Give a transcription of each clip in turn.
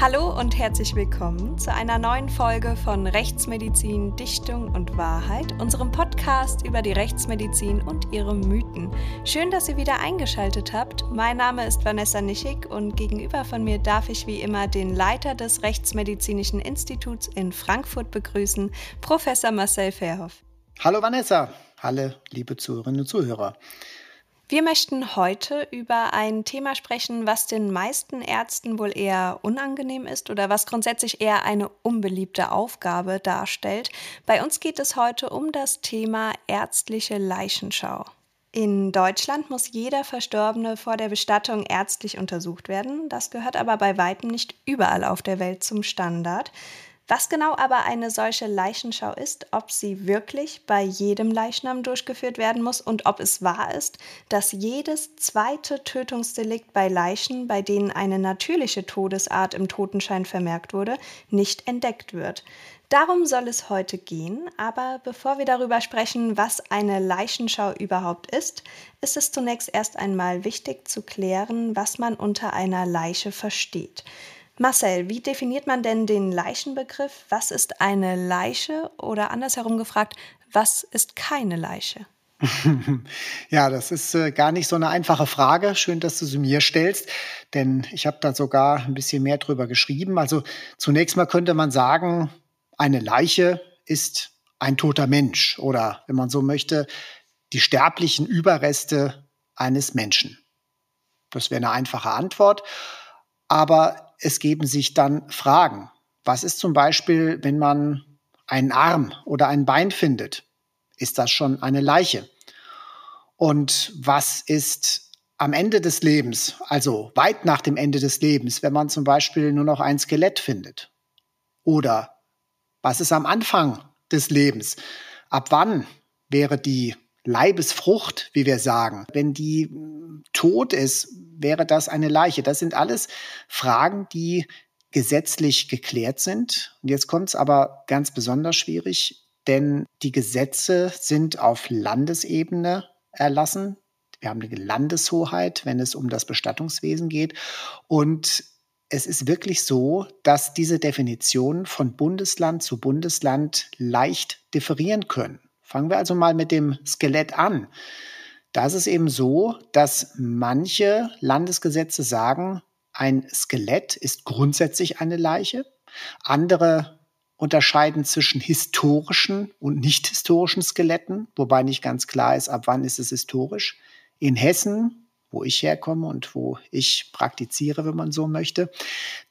Hallo und herzlich willkommen zu einer neuen Folge von Rechtsmedizin, Dichtung und Wahrheit, unserem Podcast über die Rechtsmedizin und ihre Mythen. Schön, dass ihr wieder eingeschaltet habt. Mein Name ist Vanessa Nischig und gegenüber von mir darf ich wie immer den Leiter des Rechtsmedizinischen Instituts in Frankfurt begrüßen, Professor Marcel Verhoff. Hallo Vanessa, hallo liebe Zuhörerinnen und Zuhörer. Wir möchten heute über ein Thema sprechen, was den meisten Ärzten wohl eher unangenehm ist oder was grundsätzlich eher eine unbeliebte Aufgabe darstellt. Bei uns geht es heute um das Thema ärztliche Leichenschau. In Deutschland muss jeder Verstorbene vor der Bestattung ärztlich untersucht werden. Das gehört aber bei weitem nicht überall auf der Welt zum Standard. Was genau aber eine solche Leichenschau ist, ob sie wirklich bei jedem Leichnam durchgeführt werden muss und ob es wahr ist, dass jedes zweite Tötungsdelikt bei Leichen, bei denen eine natürliche Todesart im Totenschein vermerkt wurde, nicht entdeckt wird. Darum soll es heute gehen, aber bevor wir darüber sprechen, was eine Leichenschau überhaupt ist, ist es zunächst erst einmal wichtig zu klären, was man unter einer Leiche versteht. Marcel, wie definiert man denn den Leichenbegriff? Was ist eine Leiche? Oder andersherum gefragt, was ist keine Leiche? ja, das ist äh, gar nicht so eine einfache Frage. Schön, dass du sie mir stellst, denn ich habe da sogar ein bisschen mehr drüber geschrieben. Also zunächst mal könnte man sagen, eine Leiche ist ein toter Mensch oder, wenn man so möchte, die sterblichen Überreste eines Menschen. Das wäre eine einfache Antwort. Aber es geben sich dann Fragen. Was ist zum Beispiel, wenn man einen Arm oder ein Bein findet? Ist das schon eine Leiche? Und was ist am Ende des Lebens, also weit nach dem Ende des Lebens, wenn man zum Beispiel nur noch ein Skelett findet? Oder was ist am Anfang des Lebens? Ab wann wäre die Leibesfrucht, wie wir sagen. Wenn die hm, tot ist, wäre das eine Leiche. Das sind alles Fragen, die gesetzlich geklärt sind. Und jetzt kommt es aber ganz besonders schwierig, denn die Gesetze sind auf Landesebene erlassen. Wir haben eine Landeshoheit, wenn es um das Bestattungswesen geht. Und es ist wirklich so, dass diese Definitionen von Bundesland zu Bundesland leicht differieren können. Fangen wir also mal mit dem Skelett an. Da ist es eben so, dass manche Landesgesetze sagen, ein Skelett ist grundsätzlich eine Leiche. Andere unterscheiden zwischen historischen und nicht historischen Skeletten, wobei nicht ganz klar ist, ab wann ist es historisch. In Hessen, wo ich herkomme und wo ich praktiziere, wenn man so möchte,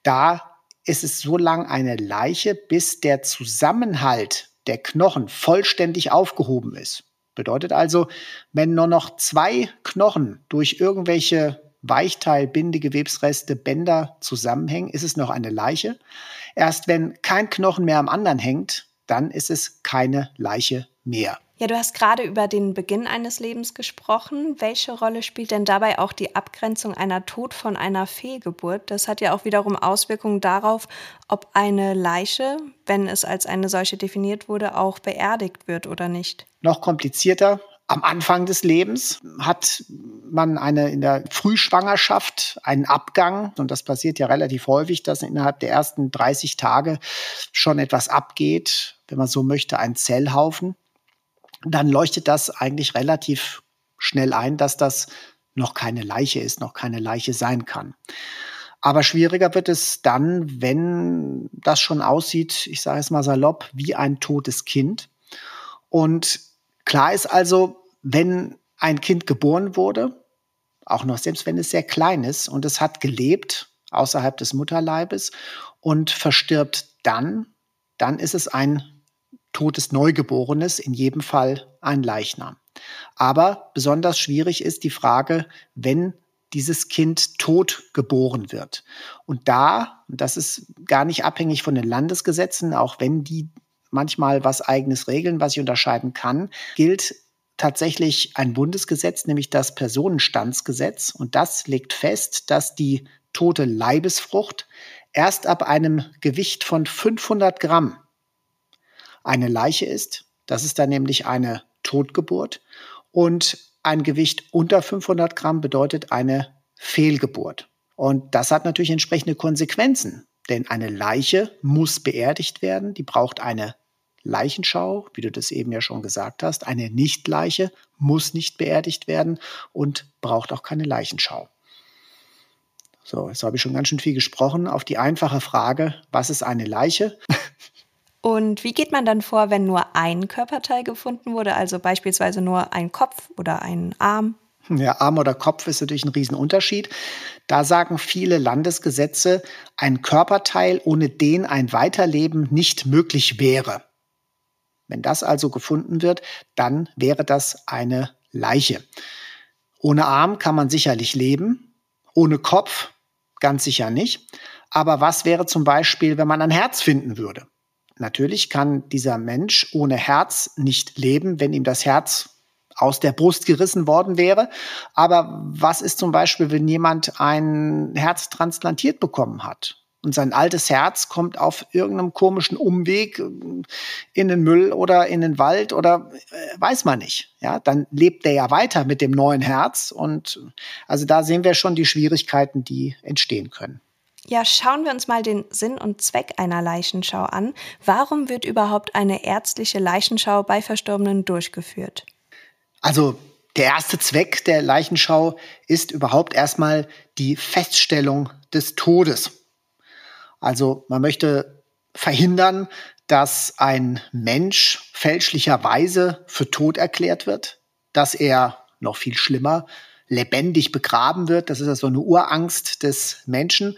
da ist es so lang eine Leiche, bis der Zusammenhalt der Knochen vollständig aufgehoben ist. Bedeutet also, wenn nur noch zwei Knochen durch irgendwelche Weichteil, Bindegewebsreste, Bänder zusammenhängen, ist es noch eine Leiche. Erst wenn kein Knochen mehr am anderen hängt, dann ist es keine Leiche mehr. Ja, du hast gerade über den Beginn eines Lebens gesprochen. Welche Rolle spielt denn dabei auch die Abgrenzung einer Tod von einer Fehlgeburt? Das hat ja auch wiederum Auswirkungen darauf, ob eine Leiche, wenn es als eine solche definiert wurde, auch beerdigt wird oder nicht. Noch komplizierter. Am Anfang des Lebens hat man eine in der Frühschwangerschaft einen Abgang und das passiert ja relativ häufig, dass innerhalb der ersten 30 Tage schon etwas abgeht, wenn man so möchte, ein Zellhaufen dann leuchtet das eigentlich relativ schnell ein, dass das noch keine Leiche ist, noch keine Leiche sein kann. Aber schwieriger wird es dann, wenn das schon aussieht, ich sage es mal salopp, wie ein totes Kind. Und klar ist also, wenn ein Kind geboren wurde, auch noch selbst wenn es sehr klein ist und es hat gelebt außerhalb des Mutterleibes und verstirbt dann, dann ist es ein totes Neugeborenes, in jedem Fall ein Leichnam. Aber besonders schwierig ist die Frage, wenn dieses Kind tot geboren wird. Und da, das ist gar nicht abhängig von den Landesgesetzen, auch wenn die manchmal was eigenes regeln, was ich unterscheiden kann, gilt tatsächlich ein Bundesgesetz, nämlich das Personenstandsgesetz. Und das legt fest, dass die tote Leibesfrucht erst ab einem Gewicht von 500 Gramm eine Leiche ist. Das ist dann nämlich eine Totgeburt. Und ein Gewicht unter 500 Gramm bedeutet eine Fehlgeburt. Und das hat natürlich entsprechende Konsequenzen. denn eine Leiche muss beerdigt werden, die braucht eine Leichenschau, wie du das eben ja schon gesagt hast. Eine Nichtleiche muss nicht beerdigt werden und braucht auch keine Leichenschau. So, jetzt habe ich schon ganz schön viel gesprochen. Auf die einfache Frage, was ist eine Leiche? Und wie geht man dann vor, wenn nur ein Körperteil gefunden wurde, also beispielsweise nur ein Kopf oder ein Arm? Ja, Arm oder Kopf ist natürlich ein Riesenunterschied. Da sagen viele Landesgesetze, ein Körperteil, ohne den ein Weiterleben nicht möglich wäre. Wenn das also gefunden wird, dann wäre das eine Leiche. Ohne Arm kann man sicherlich leben, ohne Kopf ganz sicher nicht. Aber was wäre zum Beispiel, wenn man ein Herz finden würde? Natürlich kann dieser Mensch ohne Herz nicht leben, wenn ihm das Herz aus der Brust gerissen worden wäre. Aber was ist zum Beispiel, wenn jemand ein Herz transplantiert bekommen hat? Und sein altes Herz kommt auf irgendeinem komischen Umweg in den Müll oder in den Wald oder äh, weiß man nicht. Ja, dann lebt der ja weiter mit dem neuen Herz. Und also da sehen wir schon die Schwierigkeiten, die entstehen können. Ja, schauen wir uns mal den Sinn und Zweck einer Leichenschau an. Warum wird überhaupt eine ärztliche Leichenschau bei Verstorbenen durchgeführt? Also der erste Zweck der Leichenschau ist überhaupt erstmal die Feststellung des Todes. Also man möchte verhindern, dass ein Mensch fälschlicherweise für tot erklärt wird, dass er noch viel schlimmer lebendig begraben wird. Das ist also eine Urangst des Menschen.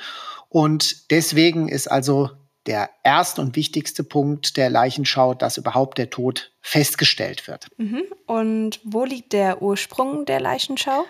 Und deswegen ist also der erste und wichtigste Punkt der Leichenschau, dass überhaupt der Tod festgestellt wird. Mhm. Und wo liegt der Ursprung der Leichenschau?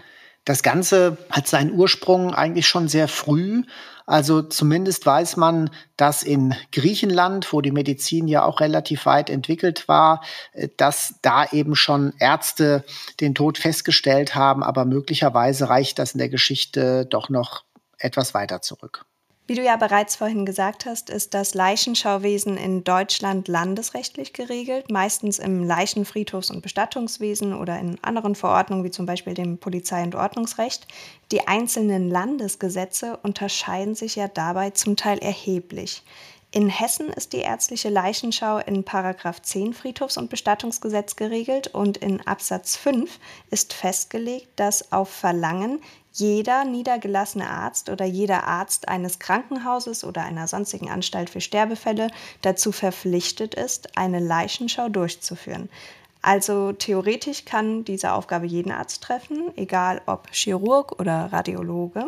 Das Ganze hat seinen Ursprung eigentlich schon sehr früh. Also zumindest weiß man, dass in Griechenland, wo die Medizin ja auch relativ weit entwickelt war, äh, dass da eben schon Ärzte den Tod festgestellt haben, aber möglicherweise reicht das in der Geschichte doch noch etwas weiter zurück. Wie du ja bereits vorhin gesagt hast, ist das Leichenschauwesen in Deutschland landesrechtlich geregelt, meistens im Leichenfriedhofs- und Bestattungswesen oder in anderen Verordnungen wie zum Beispiel dem Polizei- und Ordnungsrecht. Die einzelnen Landesgesetze unterscheiden sich ja dabei zum Teil erheblich. In Hessen ist die ärztliche Leichenschau in Paragraph 10 Friedhofs- und Bestattungsgesetz geregelt und in Absatz 5 ist festgelegt, dass auf Verlangen jeder niedergelassene Arzt oder jeder Arzt eines Krankenhauses oder einer sonstigen Anstalt für Sterbefälle dazu verpflichtet ist, eine Leichenschau durchzuführen. Also theoretisch kann diese Aufgabe jeden Arzt treffen, egal ob Chirurg oder Radiologe.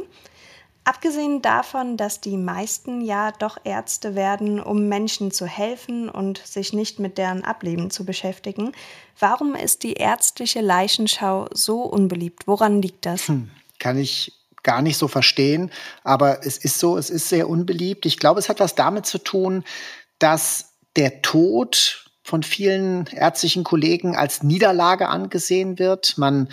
Abgesehen davon, dass die meisten ja doch Ärzte werden, um Menschen zu helfen und sich nicht mit deren Ableben zu beschäftigen, warum ist die ärztliche Leichenschau so unbeliebt? Woran liegt das? Hm kann ich gar nicht so verstehen. Aber es ist so, es ist sehr unbeliebt. Ich glaube, es hat was damit zu tun, dass der Tod von vielen ärztlichen Kollegen als Niederlage angesehen wird. Man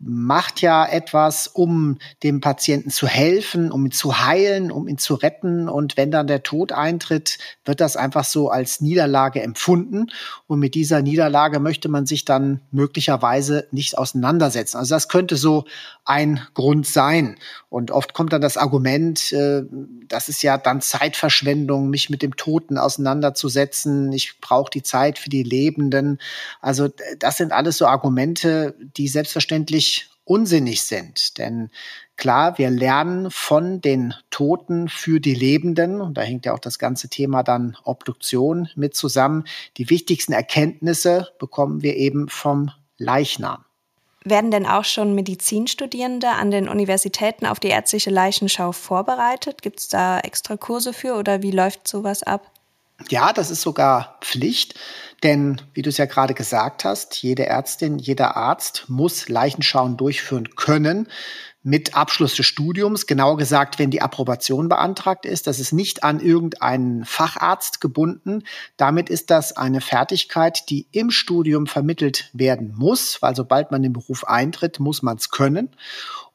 macht ja etwas, um dem Patienten zu helfen, um ihn zu heilen, um ihn zu retten. Und wenn dann der Tod eintritt, wird das einfach so als Niederlage empfunden. Und mit dieser Niederlage möchte man sich dann möglicherweise nicht auseinandersetzen. Also das könnte so ein Grund sein. Und oft kommt dann das Argument, äh, das ist ja dann Zeitverschwendung, mich mit dem Toten auseinanderzusetzen. Ich brauche die Zeit für die Lebenden. Also das sind alles so Argumente, die selbstverständlich unsinnig sind. Denn klar, wir lernen von den Toten für die Lebenden, und da hängt ja auch das ganze Thema dann Obduktion mit zusammen. Die wichtigsten Erkenntnisse bekommen wir eben vom Leichnam. Werden denn auch schon Medizinstudierende an den Universitäten auf die ärztliche Leichenschau vorbereitet? Gibt es da extra Kurse für oder wie läuft sowas ab? Ja, das ist sogar Pflicht. Denn, wie du es ja gerade gesagt hast, jede Ärztin, jeder Arzt muss Leichenschauen durchführen können mit Abschluss des Studiums, genauer gesagt, wenn die Approbation beantragt ist. Das ist nicht an irgendeinen Facharzt gebunden. Damit ist das eine Fertigkeit, die im Studium vermittelt werden muss, weil sobald man den Beruf eintritt, muss man es können.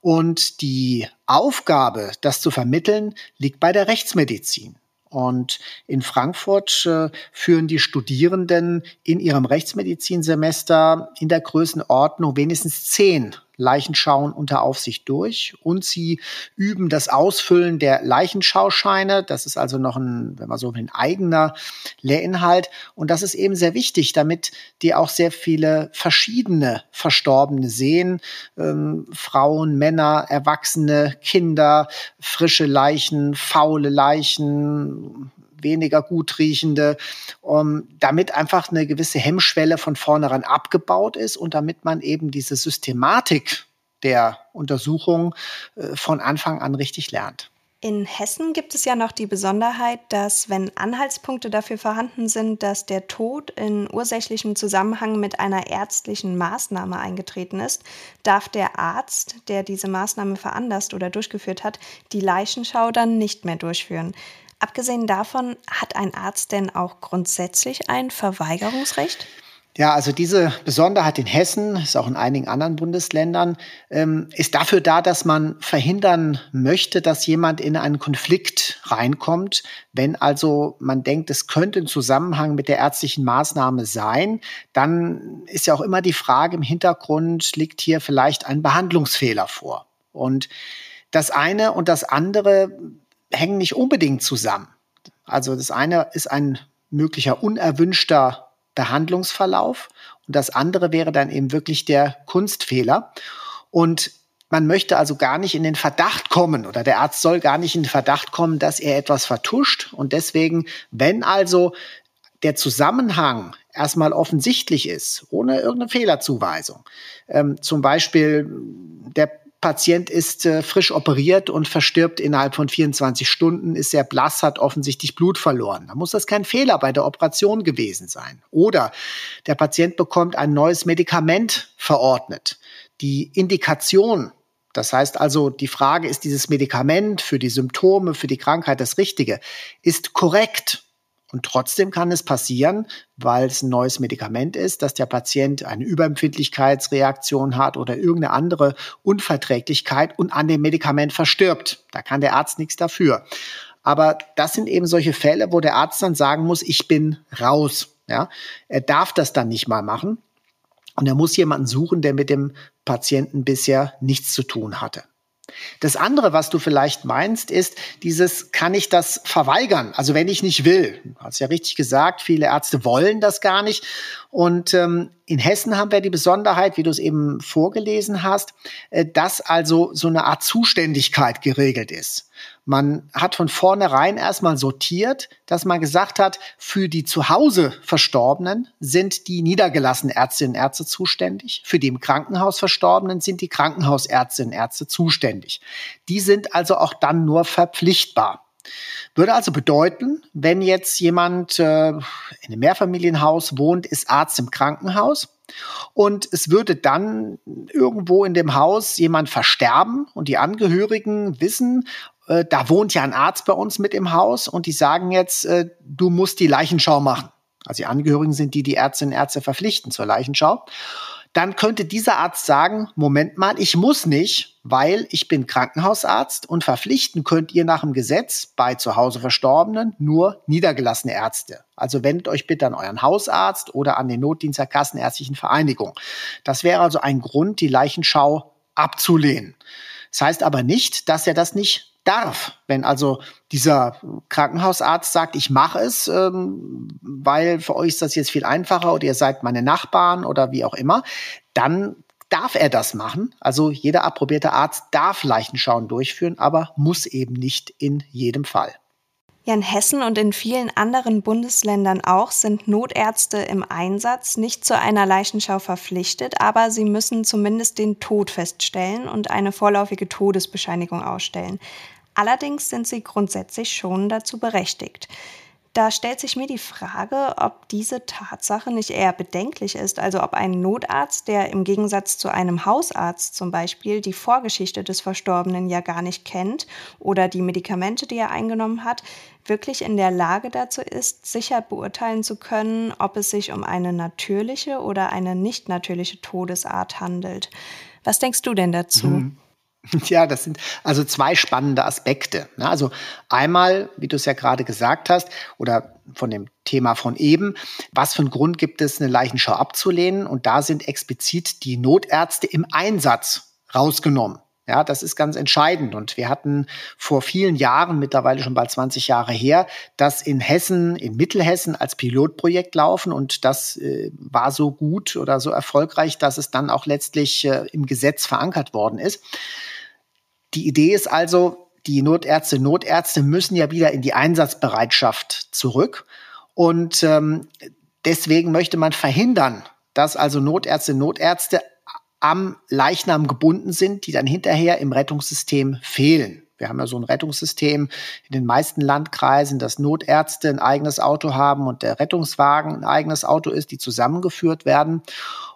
Und die Aufgabe, das zu vermitteln, liegt bei der Rechtsmedizin. Und in Frankfurt äh, führen die Studierenden in ihrem Rechtsmedizinsemester in der Größenordnung wenigstens zehn Leichenschauen unter Aufsicht durch und sie üben das Ausfüllen der Leichenschauscheine. Das ist also noch ein, wenn man so ein eigener Lehrinhalt. Und das ist eben sehr wichtig, damit die auch sehr viele verschiedene Verstorbene sehen. Ähm, Frauen, Männer, Erwachsene, Kinder, frische Leichen, faule Leichen, weniger gut riechende, um, damit einfach eine gewisse Hemmschwelle von vornherein abgebaut ist und damit man eben diese Systematik der Untersuchung äh, von Anfang an richtig lernt. In Hessen gibt es ja noch die Besonderheit, dass wenn Anhaltspunkte dafür vorhanden sind, dass der Tod in ursächlichem Zusammenhang mit einer ärztlichen Maßnahme eingetreten ist, darf der Arzt, der diese Maßnahme veranlasst oder durchgeführt hat, die Leichenschau dann nicht mehr durchführen. Abgesehen davon, hat ein Arzt denn auch grundsätzlich ein Verweigerungsrecht? Ja, also diese Besonderheit in Hessen, ist auch in einigen anderen Bundesländern, ähm, ist dafür da, dass man verhindern möchte, dass jemand in einen Konflikt reinkommt. Wenn also man denkt, es könnte ein Zusammenhang mit der ärztlichen Maßnahme sein, dann ist ja auch immer die Frage im Hintergrund, liegt hier vielleicht ein Behandlungsfehler vor? Und das eine und das andere hängen nicht unbedingt zusammen. Also das eine ist ein möglicher unerwünschter Behandlungsverlauf und das andere wäre dann eben wirklich der Kunstfehler. Und man möchte also gar nicht in den Verdacht kommen oder der Arzt soll gar nicht in den Verdacht kommen, dass er etwas vertuscht. Und deswegen, wenn also der Zusammenhang erstmal offensichtlich ist, ohne irgendeine Fehlerzuweisung, ähm, zum Beispiel der Patient ist äh, frisch operiert und verstirbt innerhalb von 24 Stunden, ist sehr blass, hat offensichtlich Blut verloren. Da muss das kein Fehler bei der Operation gewesen sein. Oder der Patient bekommt ein neues Medikament verordnet. Die Indikation das heißt also, die Frage, ist dieses Medikament für die Symptome, für die Krankheit das Richtige, ist korrekt. Und trotzdem kann es passieren, weil es ein neues Medikament ist, dass der Patient eine Überempfindlichkeitsreaktion hat oder irgendeine andere Unverträglichkeit und an dem Medikament verstirbt. Da kann der Arzt nichts dafür. Aber das sind eben solche Fälle, wo der Arzt dann sagen muss, ich bin raus. Ja, er darf das dann nicht mal machen. Und er muss jemanden suchen, der mit dem Patienten bisher nichts zu tun hatte. Das andere, was du vielleicht meinst, ist dieses, kann ich das verweigern? Also wenn ich nicht will. Du hast ja richtig gesagt, viele Ärzte wollen das gar nicht. Und ähm, in Hessen haben wir die Besonderheit, wie du es eben vorgelesen hast, äh, dass also so eine Art Zuständigkeit geregelt ist. Man hat von vornherein erstmal sortiert, dass man gesagt hat, für die zu Hause Verstorbenen sind die niedergelassenen Ärztinnen und Ärzte zuständig. Für die im Krankenhaus Verstorbenen sind die Krankenhausärztinnen und Ärzte zuständig. Die sind also auch dann nur verpflichtbar. Würde also bedeuten, wenn jetzt jemand äh, in einem Mehrfamilienhaus wohnt, ist Arzt im Krankenhaus und es würde dann irgendwo in dem Haus jemand versterben und die Angehörigen wissen, äh, da wohnt ja ein Arzt bei uns mit im Haus und die sagen jetzt, äh, du musst die Leichenschau machen. Also die Angehörigen sind die, die Ärztinnen und Ärzte verpflichten zur Leichenschau. Dann könnte dieser Arzt sagen, Moment mal, ich muss nicht, weil ich bin Krankenhausarzt und verpflichten könnt ihr nach dem Gesetz bei zu Hause Verstorbenen nur niedergelassene Ärzte. Also wendet euch bitte an euren Hausarzt oder an den Notdienst der Kassenärztlichen Vereinigung. Das wäre also ein Grund, die Leichenschau abzulehnen. Das heißt aber nicht, dass er das nicht darf. Wenn also dieser Krankenhausarzt sagt, ich mache es, ähm, weil für euch ist das jetzt viel einfacher oder ihr seid meine Nachbarn oder wie auch immer, dann darf er das machen. Also jeder approbierte Arzt darf Leichenschauen durchführen, aber muss eben nicht in jedem Fall. Ja, in Hessen und in vielen anderen Bundesländern auch sind Notärzte im Einsatz nicht zu einer Leichenschau verpflichtet, aber sie müssen zumindest den Tod feststellen und eine vorläufige Todesbescheinigung ausstellen. Allerdings sind sie grundsätzlich schon dazu berechtigt. Da stellt sich mir die Frage, ob diese Tatsache nicht eher bedenklich ist, also ob ein Notarzt, der im Gegensatz zu einem Hausarzt zum Beispiel die Vorgeschichte des Verstorbenen ja gar nicht kennt oder die Medikamente, die er eingenommen hat, wirklich in der Lage dazu ist, sicher beurteilen zu können, ob es sich um eine natürliche oder eine nicht natürliche Todesart handelt. Was denkst du denn dazu? Mhm. Ja, das sind also zwei spannende Aspekte. Ne? Also einmal, wie du es ja gerade gesagt hast, oder von dem Thema von eben, was für einen Grund gibt es, eine Leichenschau abzulehnen? Und da sind explizit die Notärzte im Einsatz rausgenommen. Ja, das ist ganz entscheidend. Und wir hatten vor vielen Jahren, mittlerweile schon bald 20 Jahre her, das in Hessen, in Mittelhessen als Pilotprojekt laufen. Und das äh, war so gut oder so erfolgreich, dass es dann auch letztlich äh, im Gesetz verankert worden ist. Die Idee ist also, die Notärzte, Notärzte müssen ja wieder in die Einsatzbereitschaft zurück. Und ähm, deswegen möchte man verhindern, dass also Notärzte, Notärzte am Leichnam gebunden sind, die dann hinterher im Rettungssystem fehlen. Wir haben ja so ein Rettungssystem in den meisten Landkreisen, dass Notärzte ein eigenes Auto haben und der Rettungswagen ein eigenes Auto ist, die zusammengeführt werden.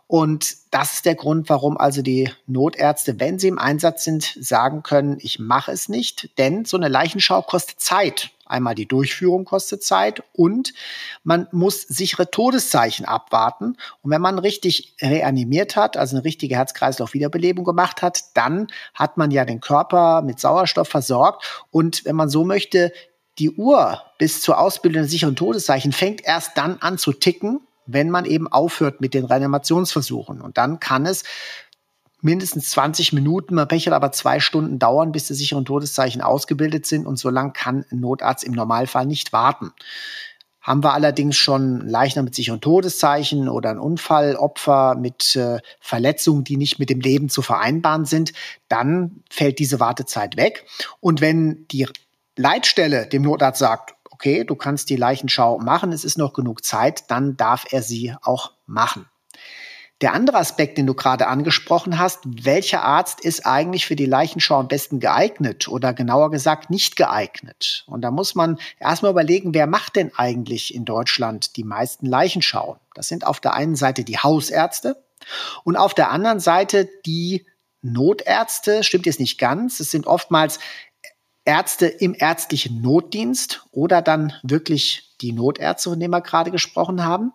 Und das ist der Grund, warum also die Notärzte, wenn sie im Einsatz sind, sagen können, ich mache es nicht, denn so eine Leichenschau kostet Zeit. Einmal die Durchführung kostet Zeit und man muss sichere Todeszeichen abwarten. Und wenn man richtig reanimiert hat, also eine richtige Herz-Kreislauf-Wiederbelebung gemacht hat, dann hat man ja den Körper mit Sauerstoff versorgt. Und wenn man so möchte, die Uhr bis zur Ausbildung der sicheren Todeszeichen fängt erst dann an zu ticken, wenn man eben aufhört mit den Reanimationsversuchen. Und dann kann es mindestens 20 Minuten, man Pech aber zwei Stunden dauern, bis die sicheren Todeszeichen ausgebildet sind. Und so lang kann ein Notarzt im Normalfall nicht warten. Haben wir allerdings schon Leichnam mit sicheren Todeszeichen oder ein Unfallopfer mit äh, Verletzungen, die nicht mit dem Leben zu vereinbaren sind, dann fällt diese Wartezeit weg. Und wenn die Leitstelle dem Notarzt sagt, okay, du kannst die Leichenschau machen, es ist noch genug Zeit, dann darf er sie auch machen. Der andere Aspekt, den du gerade angesprochen hast, welcher Arzt ist eigentlich für die Leichenschau am besten geeignet oder genauer gesagt nicht geeignet? Und da muss man erstmal überlegen, wer macht denn eigentlich in Deutschland die meisten Leichenschauen? Das sind auf der einen Seite die Hausärzte und auf der anderen Seite die Notärzte, stimmt jetzt nicht ganz. Es sind oftmals Ärzte im ärztlichen Notdienst oder dann wirklich die Notärzte, von denen wir gerade gesprochen haben.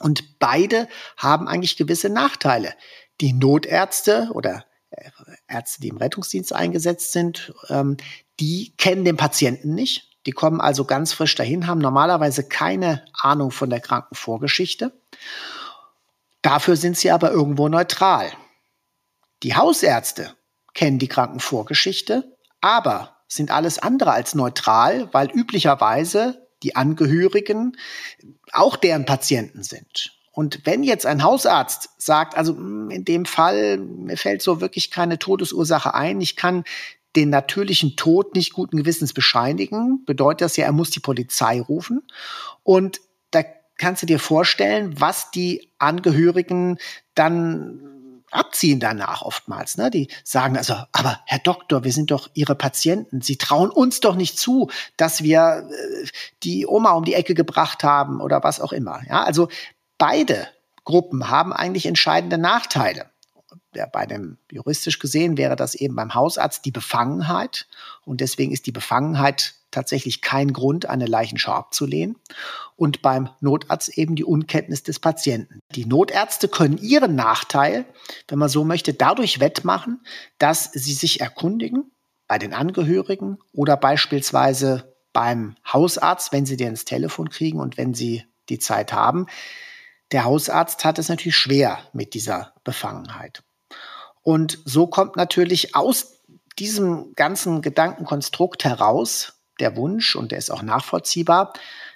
Und beide haben eigentlich gewisse Nachteile. Die Notärzte oder äh, Ärzte, die im Rettungsdienst eingesetzt sind, ähm, die kennen den Patienten nicht. Die kommen also ganz frisch dahin, haben normalerweise keine Ahnung von der Krankenvorgeschichte. Dafür sind sie aber irgendwo neutral. Die Hausärzte kennen die Krankenvorgeschichte, aber sind alles andere als neutral, weil üblicherweise die Angehörigen auch deren Patienten sind. Und wenn jetzt ein Hausarzt sagt, also hm, in dem Fall, mir fällt so wirklich keine Todesursache ein, ich kann den natürlichen Tod nicht guten Gewissens bescheinigen, bedeutet das ja, er muss die Polizei rufen. Und da kannst du dir vorstellen, was die Angehörigen dann abziehen danach oftmals. Ne? Die sagen also, aber Herr Doktor, wir sind doch Ihre Patienten. Sie trauen uns doch nicht zu, dass wir äh, die Oma um die Ecke gebracht haben oder was auch immer. Ja, also beide Gruppen haben eigentlich entscheidende Nachteile. Ja, bei dem juristisch gesehen wäre das eben beim Hausarzt die Befangenheit und deswegen ist die Befangenheit tatsächlich kein Grund, eine Leichenschau abzulehnen. Und beim Notarzt eben die Unkenntnis des Patienten. Die Notärzte können ihren Nachteil, wenn man so möchte, dadurch wettmachen, dass sie sich erkundigen bei den Angehörigen oder beispielsweise beim Hausarzt, wenn sie den ins Telefon kriegen und wenn sie die Zeit haben. Der Hausarzt hat es natürlich schwer mit dieser Befangenheit. Und so kommt natürlich aus diesem ganzen Gedankenkonstrukt heraus, der Wunsch, und der ist auch nachvollziehbar,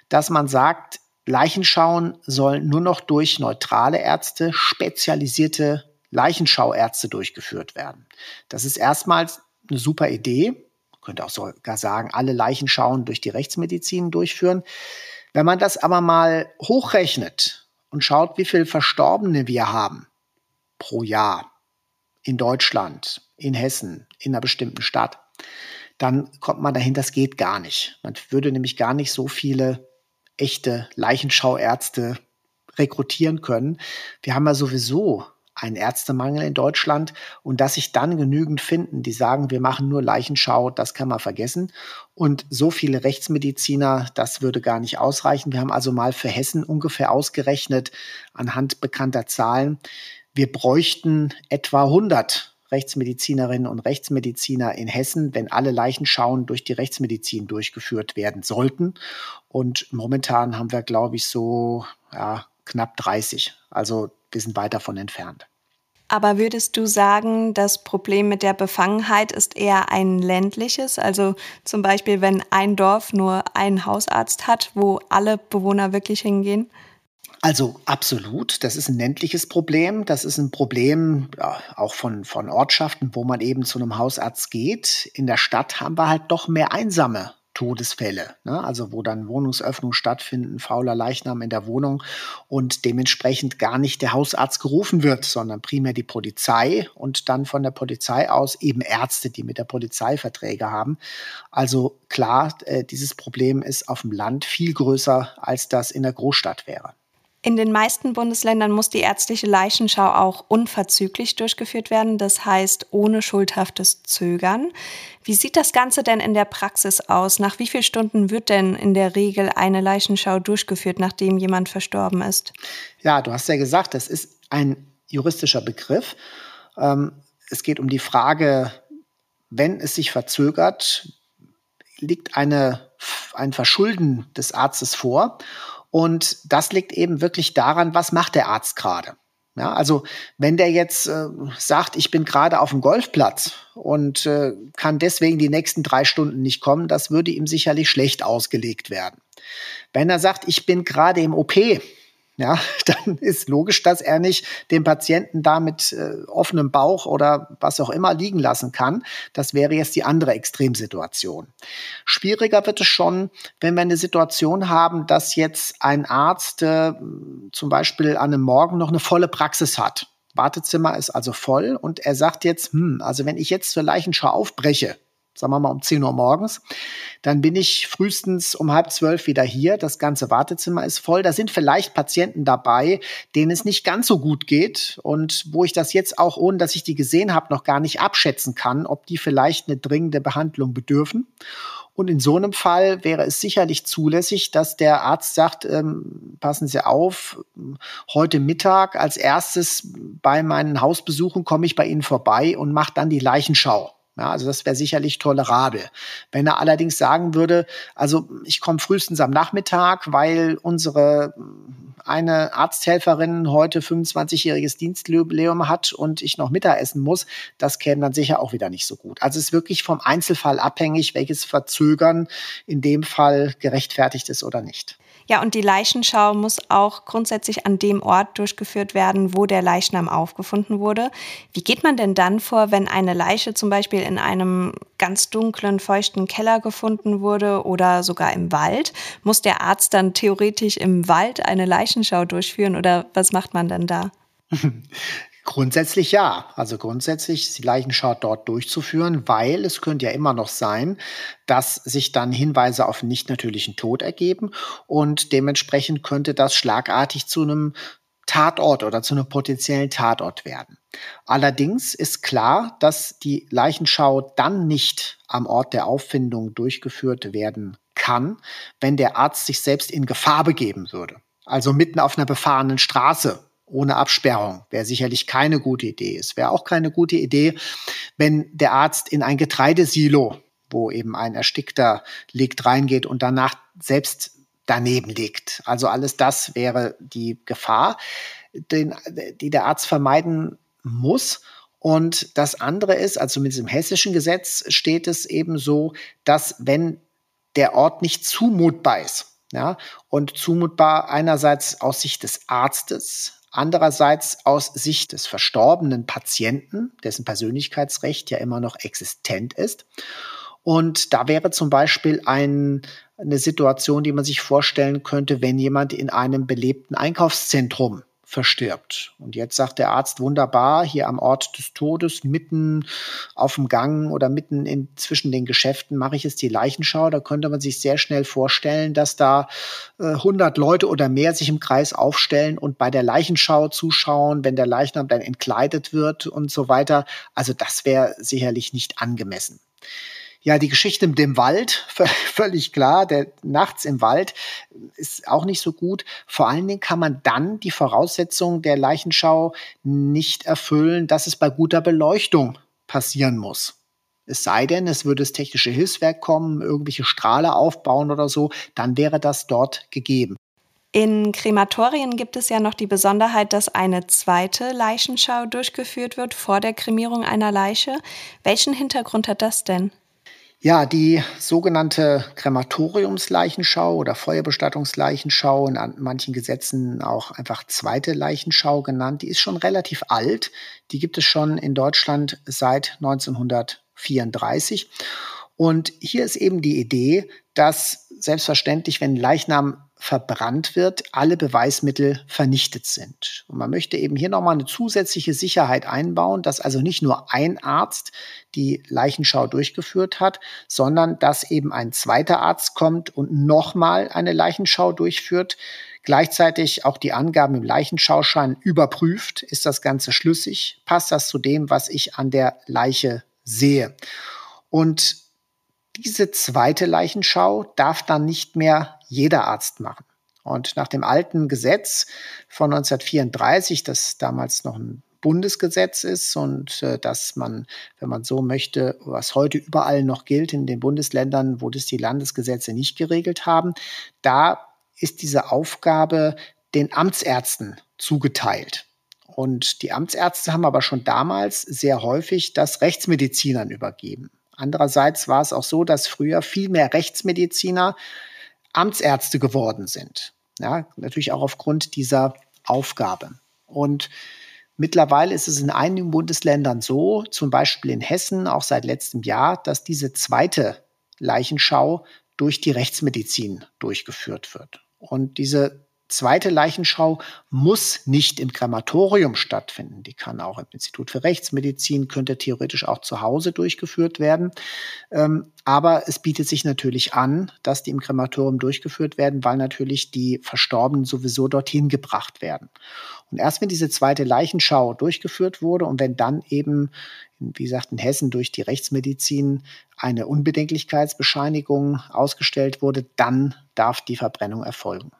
dass man sagt, Leichenschauen sollen nur noch durch neutrale Ärzte, spezialisierte Leichenschauärzte durchgeführt werden. Das ist erstmals eine super Idee. Man könnte auch sogar sagen, alle Leichenschauen durch die Rechtsmedizin durchführen. Wenn man das aber mal hochrechnet und schaut, wie viele Verstorbene wir haben pro Jahr in Deutschland, in Hessen, in einer bestimmten Stadt, dann kommt man dahin, das geht gar nicht. Man würde nämlich gar nicht so viele echte Leichenschauärzte rekrutieren können. Wir haben ja sowieso einen Ärztemangel in Deutschland und dass sich dann genügend finden, die sagen, wir machen nur Leichenschau, das kann man vergessen. Und so viele Rechtsmediziner, das würde gar nicht ausreichen. Wir haben also mal für Hessen ungefähr ausgerechnet anhand bekannter Zahlen, wir bräuchten etwa 100 Rechtsmedizinerinnen und Rechtsmediziner in Hessen, wenn alle Leichenschauen durch die Rechtsmedizin durchgeführt werden sollten. Und momentan haben wir, glaube ich, so ja, knapp 30. Also wir sind weit davon entfernt. Aber würdest du sagen, das Problem mit der Befangenheit ist eher ein ländliches? Also zum Beispiel, wenn ein Dorf nur einen Hausarzt hat, wo alle Bewohner wirklich hingehen? Also absolut, das ist ein ländliches Problem. Das ist ein Problem ja, auch von, von Ortschaften, wo man eben zu einem Hausarzt geht. In der Stadt haben wir halt doch mehr Einsame Todesfälle, ne? also wo dann Wohnungsöffnungen stattfinden, fauler Leichnam in der Wohnung und dementsprechend gar nicht der Hausarzt gerufen wird, sondern primär die Polizei und dann von der Polizei aus eben Ärzte, die mit der Polizei Verträge haben. Also klar, äh, dieses Problem ist auf dem Land viel größer, als das in der Großstadt wäre. In den meisten Bundesländern muss die ärztliche Leichenschau auch unverzüglich durchgeführt werden, das heißt ohne schuldhaftes Zögern. Wie sieht das Ganze denn in der Praxis aus? Nach wie vielen Stunden wird denn in der Regel eine Leichenschau durchgeführt, nachdem jemand verstorben ist? Ja, du hast ja gesagt, das ist ein juristischer Begriff. Ähm, es geht um die Frage, wenn es sich verzögert, liegt eine, ein Verschulden des Arztes vor. Und das liegt eben wirklich daran, was macht der Arzt gerade. Ja, also wenn der jetzt äh, sagt, ich bin gerade auf dem Golfplatz und äh, kann deswegen die nächsten drei Stunden nicht kommen, das würde ihm sicherlich schlecht ausgelegt werden. Wenn er sagt, ich bin gerade im OP, ja, dann ist logisch, dass er nicht den Patienten da mit äh, offenem Bauch oder was auch immer liegen lassen kann. Das wäre jetzt die andere Extremsituation. Schwieriger wird es schon, wenn wir eine Situation haben, dass jetzt ein Arzt äh, zum Beispiel an einem Morgen noch eine volle Praxis hat. Wartezimmer ist also voll und er sagt jetzt, hm, also wenn ich jetzt zur Leichenschau aufbreche, sagen wir mal um 10 Uhr morgens. Dann bin ich frühestens um halb zwölf wieder hier. Das ganze Wartezimmer ist voll. Da sind vielleicht Patienten dabei, denen es nicht ganz so gut geht und wo ich das jetzt auch, ohne dass ich die gesehen habe, noch gar nicht abschätzen kann, ob die vielleicht eine dringende Behandlung bedürfen. Und in so einem Fall wäre es sicherlich zulässig, dass der Arzt sagt, ähm, passen Sie auf, heute Mittag als erstes bei meinen Hausbesuchen komme ich bei Ihnen vorbei und mache dann die Leichenschau. Ja, also das wäre sicherlich tolerabel. Wenn er allerdings sagen würde, also ich komme frühestens am Nachmittag, weil unsere eine Arzthelferin heute 25-jähriges Dienstjubiläum hat und ich noch Mittagessen muss, das käme dann sicher auch wieder nicht so gut. Also es ist wirklich vom Einzelfall abhängig, welches Verzögern in dem Fall gerechtfertigt ist oder nicht. Ja, und die Leichenschau muss auch grundsätzlich an dem Ort durchgeführt werden, wo der Leichnam aufgefunden wurde. Wie geht man denn dann vor, wenn eine Leiche zum Beispiel in einem ganz dunklen, feuchten Keller gefunden wurde oder sogar im Wald? Muss der Arzt dann theoretisch im Wald eine Leichenschau durchführen oder was macht man denn da? Grundsätzlich ja. Also grundsätzlich ist die Leichenschau dort durchzuführen, weil es könnte ja immer noch sein, dass sich dann Hinweise auf nicht natürlichen Tod ergeben und dementsprechend könnte das schlagartig zu einem Tatort oder zu einem potenziellen Tatort werden. Allerdings ist klar, dass die Leichenschau dann nicht am Ort der Auffindung durchgeführt werden kann, wenn der Arzt sich selbst in Gefahr begeben würde. Also mitten auf einer befahrenen Straße ohne Absperrung wäre sicherlich keine gute Idee. Es wäre auch keine gute Idee, wenn der Arzt in ein Getreidesilo, wo eben ein Erstickter liegt, reingeht und danach selbst daneben liegt. Also alles das wäre die Gefahr, den, die der Arzt vermeiden muss. Und das andere ist, also zumindest im hessischen Gesetz steht es eben so, dass wenn der Ort nicht zumutbar ist, ja, und zumutbar einerseits aus Sicht des Arztes, Andererseits aus Sicht des verstorbenen Patienten, dessen Persönlichkeitsrecht ja immer noch existent ist. Und da wäre zum Beispiel ein, eine Situation, die man sich vorstellen könnte, wenn jemand in einem belebten Einkaufszentrum verstirbt. Und jetzt sagt der Arzt wunderbar, hier am Ort des Todes, mitten auf dem Gang oder mitten in, zwischen den Geschäften mache ich jetzt die Leichenschau. Da könnte man sich sehr schnell vorstellen, dass da äh, 100 Leute oder mehr sich im Kreis aufstellen und bei der Leichenschau zuschauen, wenn der Leichnam dann entkleidet wird und so weiter. Also das wäre sicherlich nicht angemessen. Ja, die Geschichte mit dem Wald, völlig klar. Der nachts im Wald ist auch nicht so gut. Vor allen Dingen kann man dann die Voraussetzungen der Leichenschau nicht erfüllen, dass es bei guter Beleuchtung passieren muss. Es sei denn, es würde das technische Hilfswerk kommen, irgendwelche Strahle aufbauen oder so, dann wäre das dort gegeben. In Krematorien gibt es ja noch die Besonderheit, dass eine zweite Leichenschau durchgeführt wird vor der Kremierung einer Leiche. Welchen Hintergrund hat das denn? Ja, die sogenannte Krematoriumsleichenschau oder Feuerbestattungsleichenschau, in manchen Gesetzen auch einfach zweite Leichenschau genannt, die ist schon relativ alt. Die gibt es schon in Deutschland seit 1934. Und hier ist eben die Idee, dass selbstverständlich, wenn Leichnam verbrannt wird, alle Beweismittel vernichtet sind. Und man möchte eben hier nochmal eine zusätzliche Sicherheit einbauen, dass also nicht nur ein Arzt die Leichenschau durchgeführt hat, sondern dass eben ein zweiter Arzt kommt und nochmal eine Leichenschau durchführt, gleichzeitig auch die Angaben im Leichenschauschein überprüft, ist das Ganze schlüssig, passt das zu dem, was ich an der Leiche sehe. Und diese zweite Leichenschau darf dann nicht mehr jeder Arzt machen. Und nach dem alten Gesetz von 1934, das damals noch ein Bundesgesetz ist und äh, dass man, wenn man so möchte, was heute überall noch gilt in den Bundesländern, wo das die Landesgesetze nicht geregelt haben, da ist diese Aufgabe den Amtsärzten zugeteilt. Und die Amtsärzte haben aber schon damals sehr häufig das Rechtsmedizinern übergeben. Andererseits war es auch so, dass früher viel mehr Rechtsmediziner Amtsärzte geworden sind. Ja, natürlich auch aufgrund dieser Aufgabe. Und mittlerweile ist es in einigen Bundesländern so, zum Beispiel in Hessen auch seit letztem Jahr, dass diese zweite Leichenschau durch die Rechtsmedizin durchgeführt wird. Und diese zweite Leichenschau muss nicht im Krematorium stattfinden. Die kann auch im Institut für Rechtsmedizin, könnte theoretisch auch zu Hause durchgeführt werden. Ähm, aber es bietet sich natürlich an, dass die im Krematorium durchgeführt werden, weil natürlich die Verstorbenen sowieso dorthin gebracht werden. Und erst wenn diese zweite Leichenschau durchgeführt wurde und wenn dann eben, wie gesagt, in Hessen durch die Rechtsmedizin eine Unbedenklichkeitsbescheinigung ausgestellt wurde, dann darf die Verbrennung erfolgen.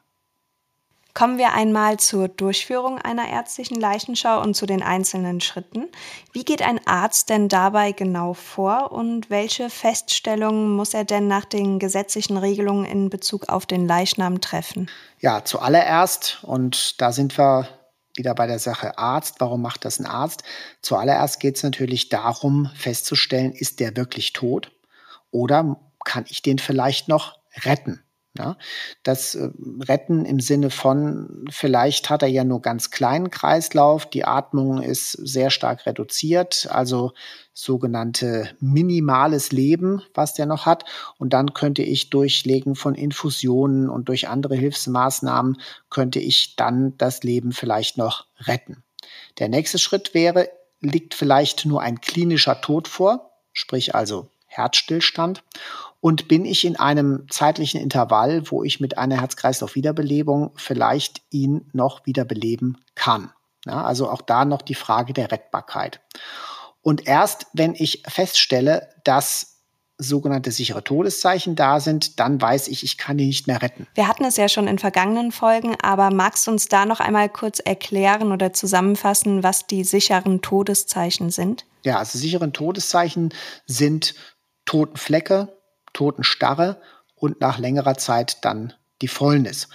Kommen wir einmal zur Durchführung einer ärztlichen Leichenschau und zu den einzelnen Schritten. Wie geht ein Arzt denn dabei genau vor und welche Feststellungen muss er denn nach den gesetzlichen Regelungen in Bezug auf den Leichnam treffen? Ja, zuallererst, und da sind wir wieder bei der Sache Arzt. Warum macht das ein Arzt? Zuallererst geht es natürlich darum, festzustellen, ist der wirklich tot oder kann ich den vielleicht noch retten? Ja, das äh, Retten im Sinne von, vielleicht hat er ja nur ganz kleinen Kreislauf, die Atmung ist sehr stark reduziert, also sogenannte minimales Leben, was der noch hat. Und dann könnte ich durch Legen von Infusionen und durch andere Hilfsmaßnahmen, könnte ich dann das Leben vielleicht noch retten. Der nächste Schritt wäre, liegt vielleicht nur ein klinischer Tod vor, sprich also Herzstillstand und bin ich in einem zeitlichen Intervall, wo ich mit einer Herz-Kreislauf-Wiederbelebung vielleicht ihn noch wiederbeleben kann. Ja, also auch da noch die Frage der Rettbarkeit. Und erst wenn ich feststelle, dass sogenannte sichere Todeszeichen da sind, dann weiß ich, ich kann ihn nicht mehr retten. Wir hatten es ja schon in vergangenen Folgen, aber magst du uns da noch einmal kurz erklären oder zusammenfassen, was die sicheren Todeszeichen sind? Ja, also sichere Todeszeichen sind Totenflecke, Totenstarre und nach längerer Zeit dann die Fäulnis.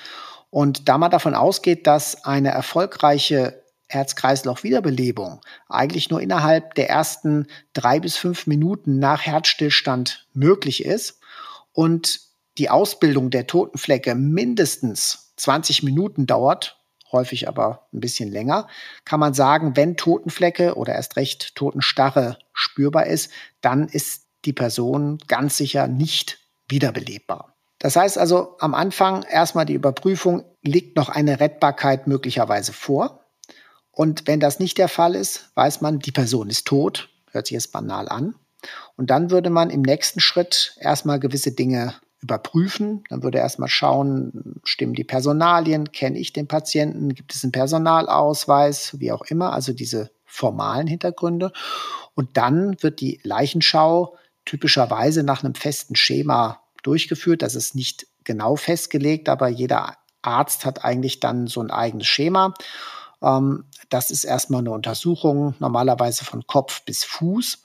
Und da man davon ausgeht, dass eine erfolgreiche Herz-Kreislauf-Wiederbelebung eigentlich nur innerhalb der ersten drei bis fünf Minuten nach Herzstillstand möglich ist und die Ausbildung der Totenflecke mindestens 20 Minuten dauert, häufig aber ein bisschen länger, kann man sagen, wenn Totenflecke oder erst recht Totenstarre spürbar ist, dann ist die Person ganz sicher nicht wiederbelebbar. Das heißt also, am Anfang erstmal die Überprüfung, liegt noch eine Rettbarkeit möglicherweise vor. Und wenn das nicht der Fall ist, weiß man, die Person ist tot, hört sich jetzt banal an. Und dann würde man im nächsten Schritt erstmal gewisse Dinge überprüfen. Dann würde erstmal schauen, stimmen die Personalien, kenne ich den Patienten, gibt es einen Personalausweis, wie auch immer, also diese formalen Hintergründe. Und dann wird die Leichenschau typischerweise nach einem festen Schema durchgeführt. Das ist nicht genau festgelegt, aber jeder Arzt hat eigentlich dann so ein eigenes Schema. Ähm, das ist erstmal eine Untersuchung, normalerweise von Kopf bis Fuß.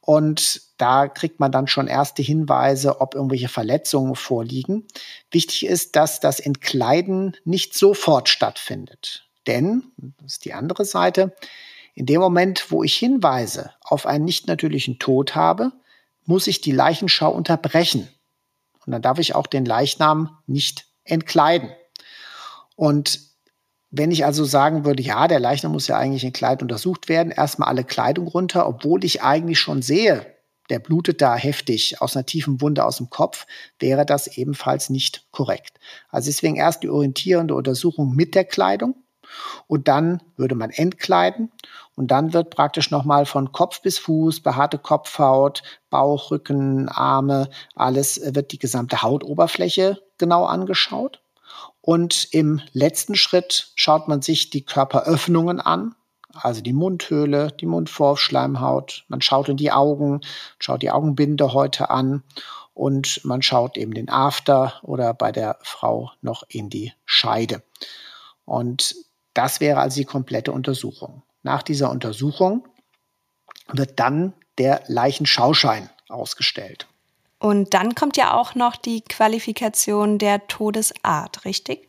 Und da kriegt man dann schon erste Hinweise, ob irgendwelche Verletzungen vorliegen. Wichtig ist, dass das Entkleiden nicht sofort stattfindet. Denn, das ist die andere Seite, in dem Moment, wo ich Hinweise auf einen nicht natürlichen Tod habe, muss ich die Leichenschau unterbrechen. Und dann darf ich auch den Leichnam nicht entkleiden. Und wenn ich also sagen würde, ja, der Leichnam muss ja eigentlich in Kleid untersucht werden, erstmal alle Kleidung runter, obwohl ich eigentlich schon sehe, der blutet da heftig aus einer tiefen Wunde aus dem Kopf, wäre das ebenfalls nicht korrekt. Also deswegen erst die orientierende Untersuchung mit der Kleidung und dann würde man entkleiden und dann wird praktisch nochmal von Kopf bis Fuß, behaarte Kopfhaut, Bauch, Rücken, Arme, alles wird die gesamte Hautoberfläche genau angeschaut. Und im letzten Schritt schaut man sich die Körperöffnungen an, also die Mundhöhle, die Mundvorschleimhaut. Man schaut in die Augen, schaut die Augenbinde heute an und man schaut eben den After oder bei der Frau noch in die Scheide. Und das wäre also die komplette Untersuchung. Nach dieser Untersuchung wird dann der Leichenschauschein ausgestellt. Und dann kommt ja auch noch die Qualifikation der Todesart, richtig?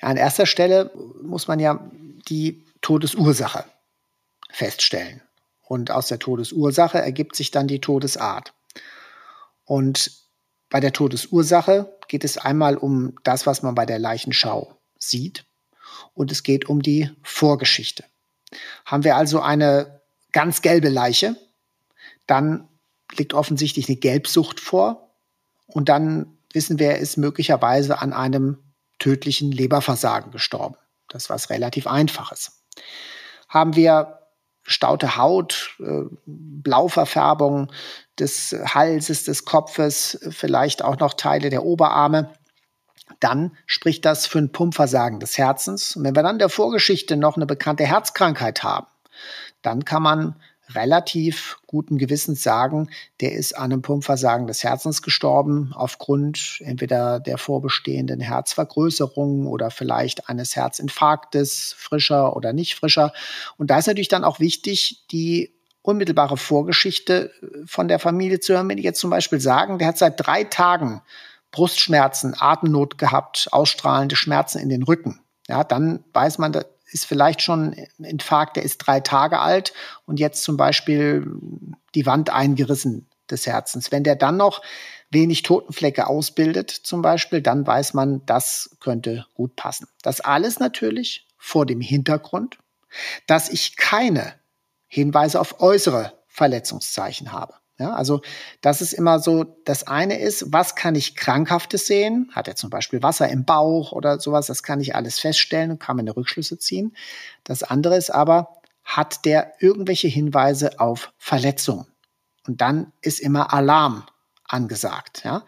An erster Stelle muss man ja die Todesursache feststellen. Und aus der Todesursache ergibt sich dann die Todesart. Und bei der Todesursache geht es einmal um das, was man bei der Leichenschau sieht. Und es geht um die Vorgeschichte. Haben wir also eine ganz gelbe Leiche, dann liegt offensichtlich eine Gelbsucht vor. Und dann wissen wir, er ist möglicherweise an einem tödlichen Leberversagen gestorben. Das ist was relativ Einfaches. Haben wir staute Haut, äh, Blauverfärbung des Halses, des Kopfes, vielleicht auch noch Teile der Oberarme, dann spricht das für ein Pumpversagen des Herzens. Und wenn wir dann der Vorgeschichte noch eine bekannte Herzkrankheit haben, dann kann man relativ guten Gewissens sagen, der ist an einem Pumpversagen des Herzens gestorben, aufgrund entweder der vorbestehenden Herzvergrößerung oder vielleicht eines Herzinfarktes, frischer oder nicht frischer. Und da ist natürlich dann auch wichtig, die unmittelbare Vorgeschichte von der Familie zu hören. Wenn die jetzt zum Beispiel sagen, der hat seit drei Tagen Brustschmerzen, Atemnot gehabt, ausstrahlende Schmerzen in den Rücken, ja, dann weiß man, ist vielleicht schon ein Infarkt, der ist drei Tage alt und jetzt zum Beispiel die Wand eingerissen des Herzens. Wenn der dann noch wenig Totenflecke ausbildet, zum Beispiel, dann weiß man, das könnte gut passen. Das alles natürlich vor dem Hintergrund, dass ich keine Hinweise auf äußere Verletzungszeichen habe. Ja, also das ist immer so, das eine ist, was kann ich Krankhaftes sehen? Hat er zum Beispiel Wasser im Bauch oder sowas? Das kann ich alles feststellen und kann meine Rückschlüsse ziehen. Das andere ist aber, hat der irgendwelche Hinweise auf Verletzungen? Und dann ist immer Alarm angesagt. Ja?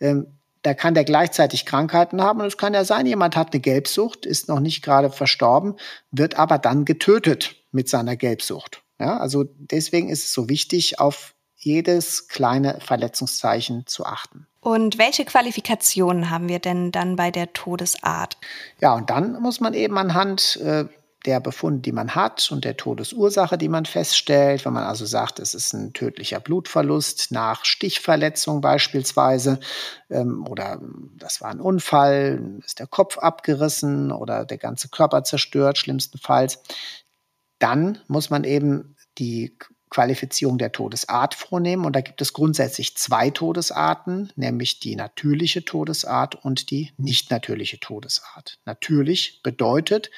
Ähm, da kann der gleichzeitig Krankheiten haben und es kann ja sein, jemand hat eine Gelbsucht, ist noch nicht gerade verstorben, wird aber dann getötet mit seiner Gelbsucht. Ja, also deswegen ist es so wichtig, auf jedes kleine Verletzungszeichen zu achten. Und welche Qualifikationen haben wir denn dann bei der Todesart? Ja, und dann muss man eben anhand äh, der Befunde, die man hat und der Todesursache, die man feststellt, wenn man also sagt, es ist ein tödlicher Blutverlust nach Stichverletzung beispielsweise ähm, oder das war ein Unfall, ist der Kopf abgerissen oder der ganze Körper zerstört, schlimmstenfalls, dann muss man eben die Qualifizierung der Todesart vornehmen. Und da gibt es grundsätzlich zwei Todesarten, nämlich die natürliche Todesart und die nicht natürliche Todesart. Natürlich bedeutet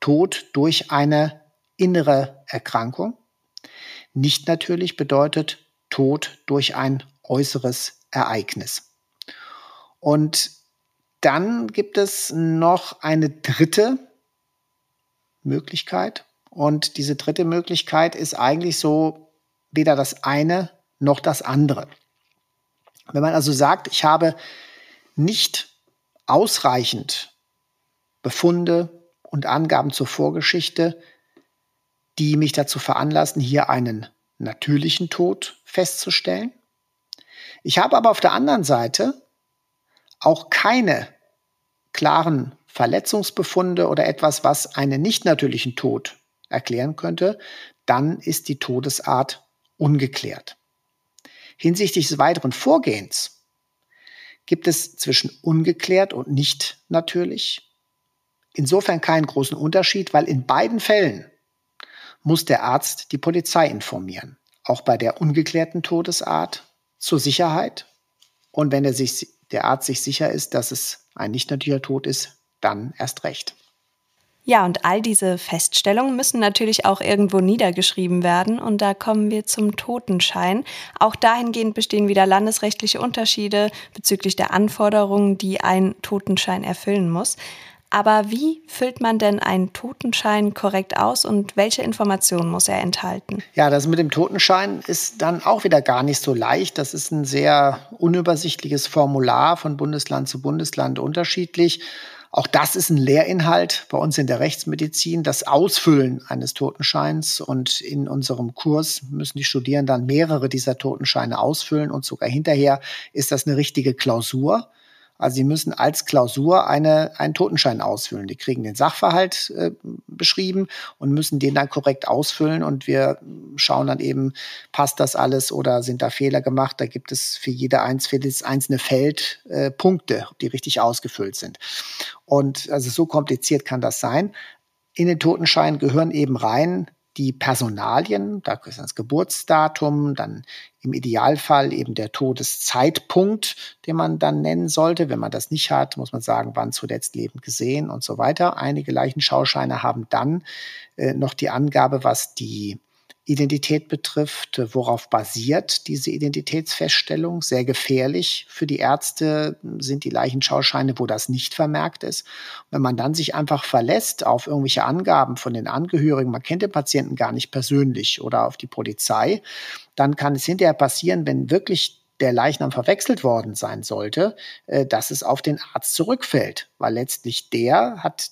Tod durch eine innere Erkrankung. Nicht natürlich bedeutet Tod durch ein äußeres Ereignis. Und dann gibt es noch eine dritte Möglichkeit, und diese dritte Möglichkeit ist eigentlich so weder das eine noch das andere. Wenn man also sagt, ich habe nicht ausreichend Befunde und Angaben zur Vorgeschichte, die mich dazu veranlassen, hier einen natürlichen Tod festzustellen, Ich habe aber auf der anderen Seite auch keine klaren Verletzungsbefunde oder etwas, was einen nicht natürlichen Tod erklären könnte, dann ist die Todesart ungeklärt. Hinsichtlich des weiteren Vorgehens gibt es zwischen ungeklärt und nicht natürlich insofern keinen großen Unterschied, weil in beiden Fällen muss der Arzt die Polizei informieren. Auch bei der ungeklärten Todesart zur Sicherheit. Und wenn er sich, der Arzt sich sicher ist, dass es ein nicht natürlicher Tod ist, dann erst recht. Ja, und all diese Feststellungen müssen natürlich auch irgendwo niedergeschrieben werden. Und da kommen wir zum Totenschein. Auch dahingehend bestehen wieder landesrechtliche Unterschiede bezüglich der Anforderungen, die ein Totenschein erfüllen muss. Aber wie füllt man denn einen Totenschein korrekt aus und welche Informationen muss er enthalten? Ja, das mit dem Totenschein ist dann auch wieder gar nicht so leicht. Das ist ein sehr unübersichtliches Formular von Bundesland zu Bundesland unterschiedlich. Auch das ist ein Lehrinhalt bei uns in der Rechtsmedizin, das Ausfüllen eines Totenscheins. Und in unserem Kurs müssen die Studierenden dann mehrere dieser Totenscheine ausfüllen und sogar hinterher ist das eine richtige Klausur. Also sie müssen als Klausur eine, einen Totenschein ausfüllen. Die kriegen den Sachverhalt äh, beschrieben und müssen den dann korrekt ausfüllen. Und wir schauen dann eben, passt das alles oder sind da Fehler gemacht? Da gibt es für jede eins, für das einzelne Feld äh, Punkte, die richtig ausgefüllt sind. Und also so kompliziert kann das sein. In den Totenschein gehören eben rein die Personalien, da ist das Geburtsdatum, dann im Idealfall eben der Todeszeitpunkt, den man dann nennen sollte. Wenn man das nicht hat, muss man sagen, wann zuletzt lebend gesehen und so weiter. Einige Leichenschauscheine haben dann äh, noch die Angabe, was die Identität betrifft, worauf basiert diese Identitätsfeststellung. Sehr gefährlich für die Ärzte sind die Leichenschauscheine, wo das nicht vermerkt ist. Wenn man dann sich einfach verlässt auf irgendwelche Angaben von den Angehörigen, man kennt den Patienten gar nicht persönlich oder auf die Polizei, dann kann es hinterher passieren, wenn wirklich der Leichnam verwechselt worden sein sollte, äh, dass es auf den Arzt zurückfällt, weil letztlich der hat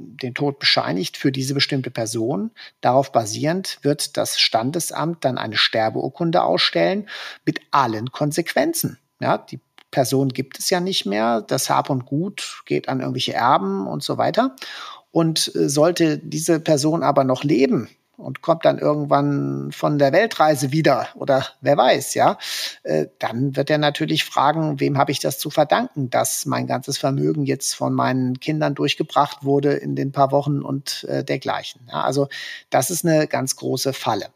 den Tod bescheinigt für diese bestimmte Person. Darauf basierend wird das Standesamt dann eine Sterbeurkunde ausstellen mit allen Konsequenzen. Ja, die Person gibt es ja nicht mehr, das Hab und Gut geht an irgendwelche Erben und so weiter. Und äh, sollte diese Person aber noch leben, und kommt dann irgendwann von der Weltreise wieder oder wer weiß, ja, äh, dann wird er natürlich fragen, wem habe ich das zu verdanken, dass mein ganzes Vermögen jetzt von meinen Kindern durchgebracht wurde in den paar Wochen und äh, dergleichen. Ja, also das ist eine ganz große Falle.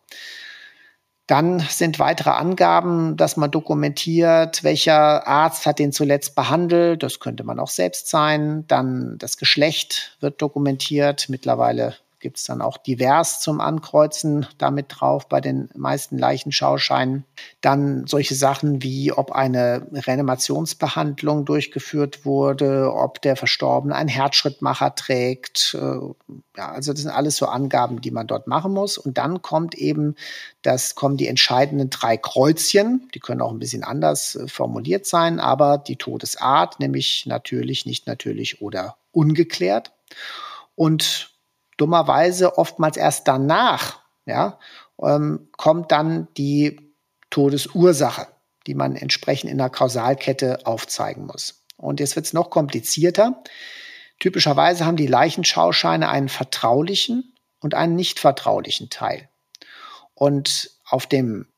Dann sind weitere Angaben, dass man dokumentiert, welcher Arzt hat den zuletzt behandelt. Das könnte man auch selbst sein. Dann das Geschlecht wird dokumentiert. Mittlerweile gibt es dann auch divers zum Ankreuzen damit drauf bei den meisten Leichenschauscheinen. Dann solche Sachen wie, ob eine Reanimationsbehandlung durchgeführt wurde, ob der Verstorbene einen Herzschrittmacher trägt. Äh, ja, also das sind alles so Angaben, die man dort machen muss. Und dann kommt eben, das kommen die entscheidenden drei Kreuzchen. Die können auch ein bisschen anders äh, formuliert sein, aber die Todesart, nämlich natürlich, nicht natürlich oder ungeklärt. Und dummerweise oftmals erst danach, ja, ähm, kommt dann die Todesursache, die man entsprechend in der Kausalkette aufzeigen muss. Und jetzt wird es noch komplizierter. Typischerweise haben die Leichenschauscheine einen vertraulichen und einen nicht vertraulichen Teil. Und auf dem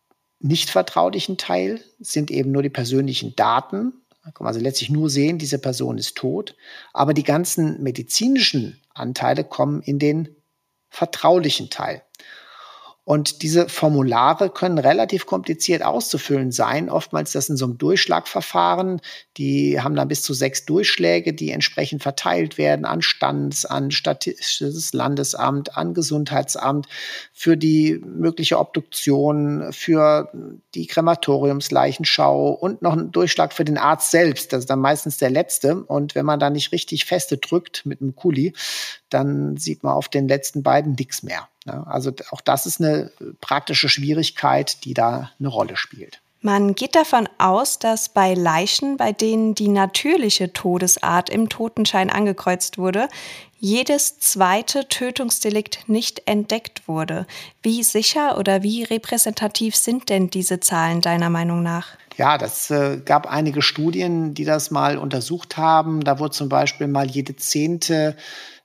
nicht vertraulichen Teil sind eben nur die persönlichen Daten. Da kann man also letztlich nur sehen, diese Person ist tot. Aber die ganzen medizinischen Anteile kommen in den vertraulichen Teil. Und diese Formulare können relativ kompliziert auszufüllen sein. Oftmals das in so einem Durchschlagverfahren. Die haben dann bis zu sechs Durchschläge, die entsprechend verteilt werden an Standesamt, Statistisches Landesamt, an Gesundheitsamt, für die mögliche Obduktion, für die Krematoriumsleichenschau und noch ein Durchschlag für den Arzt selbst. Das ist dann meistens der letzte. Und wenn man da nicht richtig feste drückt mit einem Kuli, dann sieht man auf den letzten beiden nichts mehr. Also auch das ist eine praktische Schwierigkeit, die da eine Rolle spielt. Man geht davon aus, dass bei Leichen, bei denen die natürliche Todesart im Totenschein angekreuzt wurde, jedes zweite Tötungsdelikt nicht entdeckt wurde. Wie sicher oder wie repräsentativ sind denn diese Zahlen deiner Meinung nach? Ja, das äh, gab einige Studien, die das mal untersucht haben. Da wurde zum Beispiel mal jede zehnte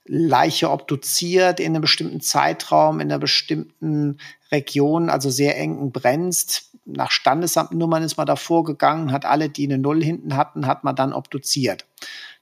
Leiche obduziert in einem bestimmten Zeitraum, in einer bestimmten Region, also sehr eng brennst. Nach Standesamtnummern ist man da vorgegangen, hat alle, die eine Null hinten hatten, hat man dann obduziert.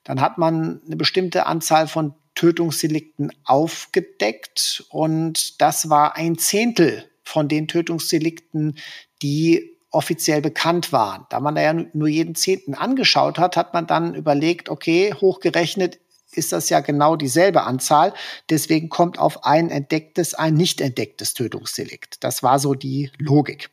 Dann hat man eine bestimmte Anzahl von Tötungsdelikten aufgedeckt und das war ein Zehntel von den Tötungsdelikten, die offiziell bekannt waren. Da man da ja nur jeden Zehnten angeschaut hat, hat man dann überlegt, okay, hochgerechnet ist das ja genau dieselbe Anzahl. Deswegen kommt auf ein entdecktes, ein nicht entdecktes Tötungsdelikt. Das war so die Logik.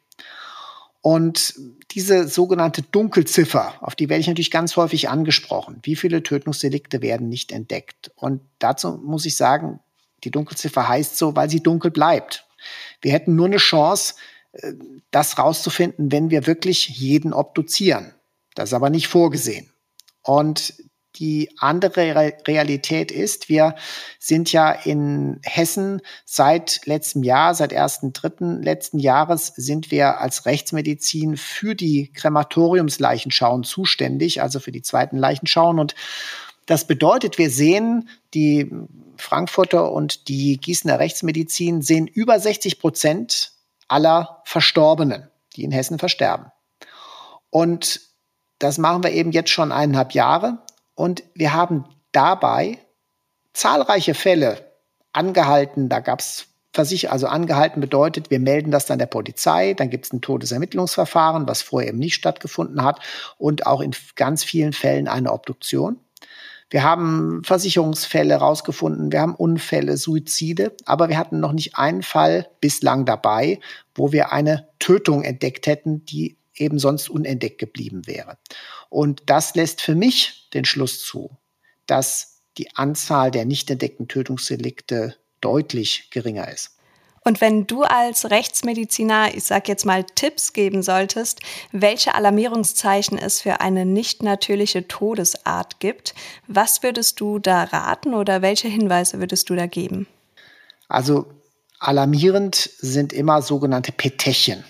Und diese sogenannte Dunkelziffer, auf die werde ich natürlich ganz häufig angesprochen. Wie viele Tötungsdelikte werden nicht entdeckt? Und dazu muss ich sagen, die Dunkelziffer heißt so, weil sie dunkel bleibt. Wir hätten nur eine Chance, äh, das rauszufinden, wenn wir wirklich jeden obduzieren. Das ist aber nicht vorgesehen. Und die andere Realität ist, wir sind ja in Hessen seit letztem Jahr, seit 1.3. letzten Jahres sind wir als Rechtsmedizin für die Krematoriumsleichenschauen zuständig, also für die zweiten Leichenschauen. Und das bedeutet, wir sehen die Frankfurter und die Gießener Rechtsmedizin sehen über 60 Prozent aller Verstorbenen, die in Hessen versterben. Und das machen wir eben jetzt schon eineinhalb Jahre. Und wir haben dabei zahlreiche Fälle angehalten. Da gab es Versicher, also angehalten bedeutet, wir melden das dann der Polizei, dann gibt es ein Todesermittlungsverfahren, was vorher eben nicht stattgefunden hat und auch in ganz vielen Fällen eine Obduktion. Wir haben Versicherungsfälle rausgefunden, wir haben Unfälle, Suizide, aber wir hatten noch nicht einen Fall bislang dabei, wo wir eine Tötung entdeckt hätten, die eben sonst unentdeckt geblieben wäre. Und das lässt für mich den Schluss zu, dass die Anzahl der nicht entdeckten Tötungsdelikte deutlich geringer ist. Und wenn du als Rechtsmediziner, ich sag jetzt mal, Tipps geben solltest, welche Alarmierungszeichen es für eine nicht natürliche Todesart gibt, was würdest du da raten oder welche Hinweise würdest du da geben? Also alarmierend sind immer sogenannte Petechien,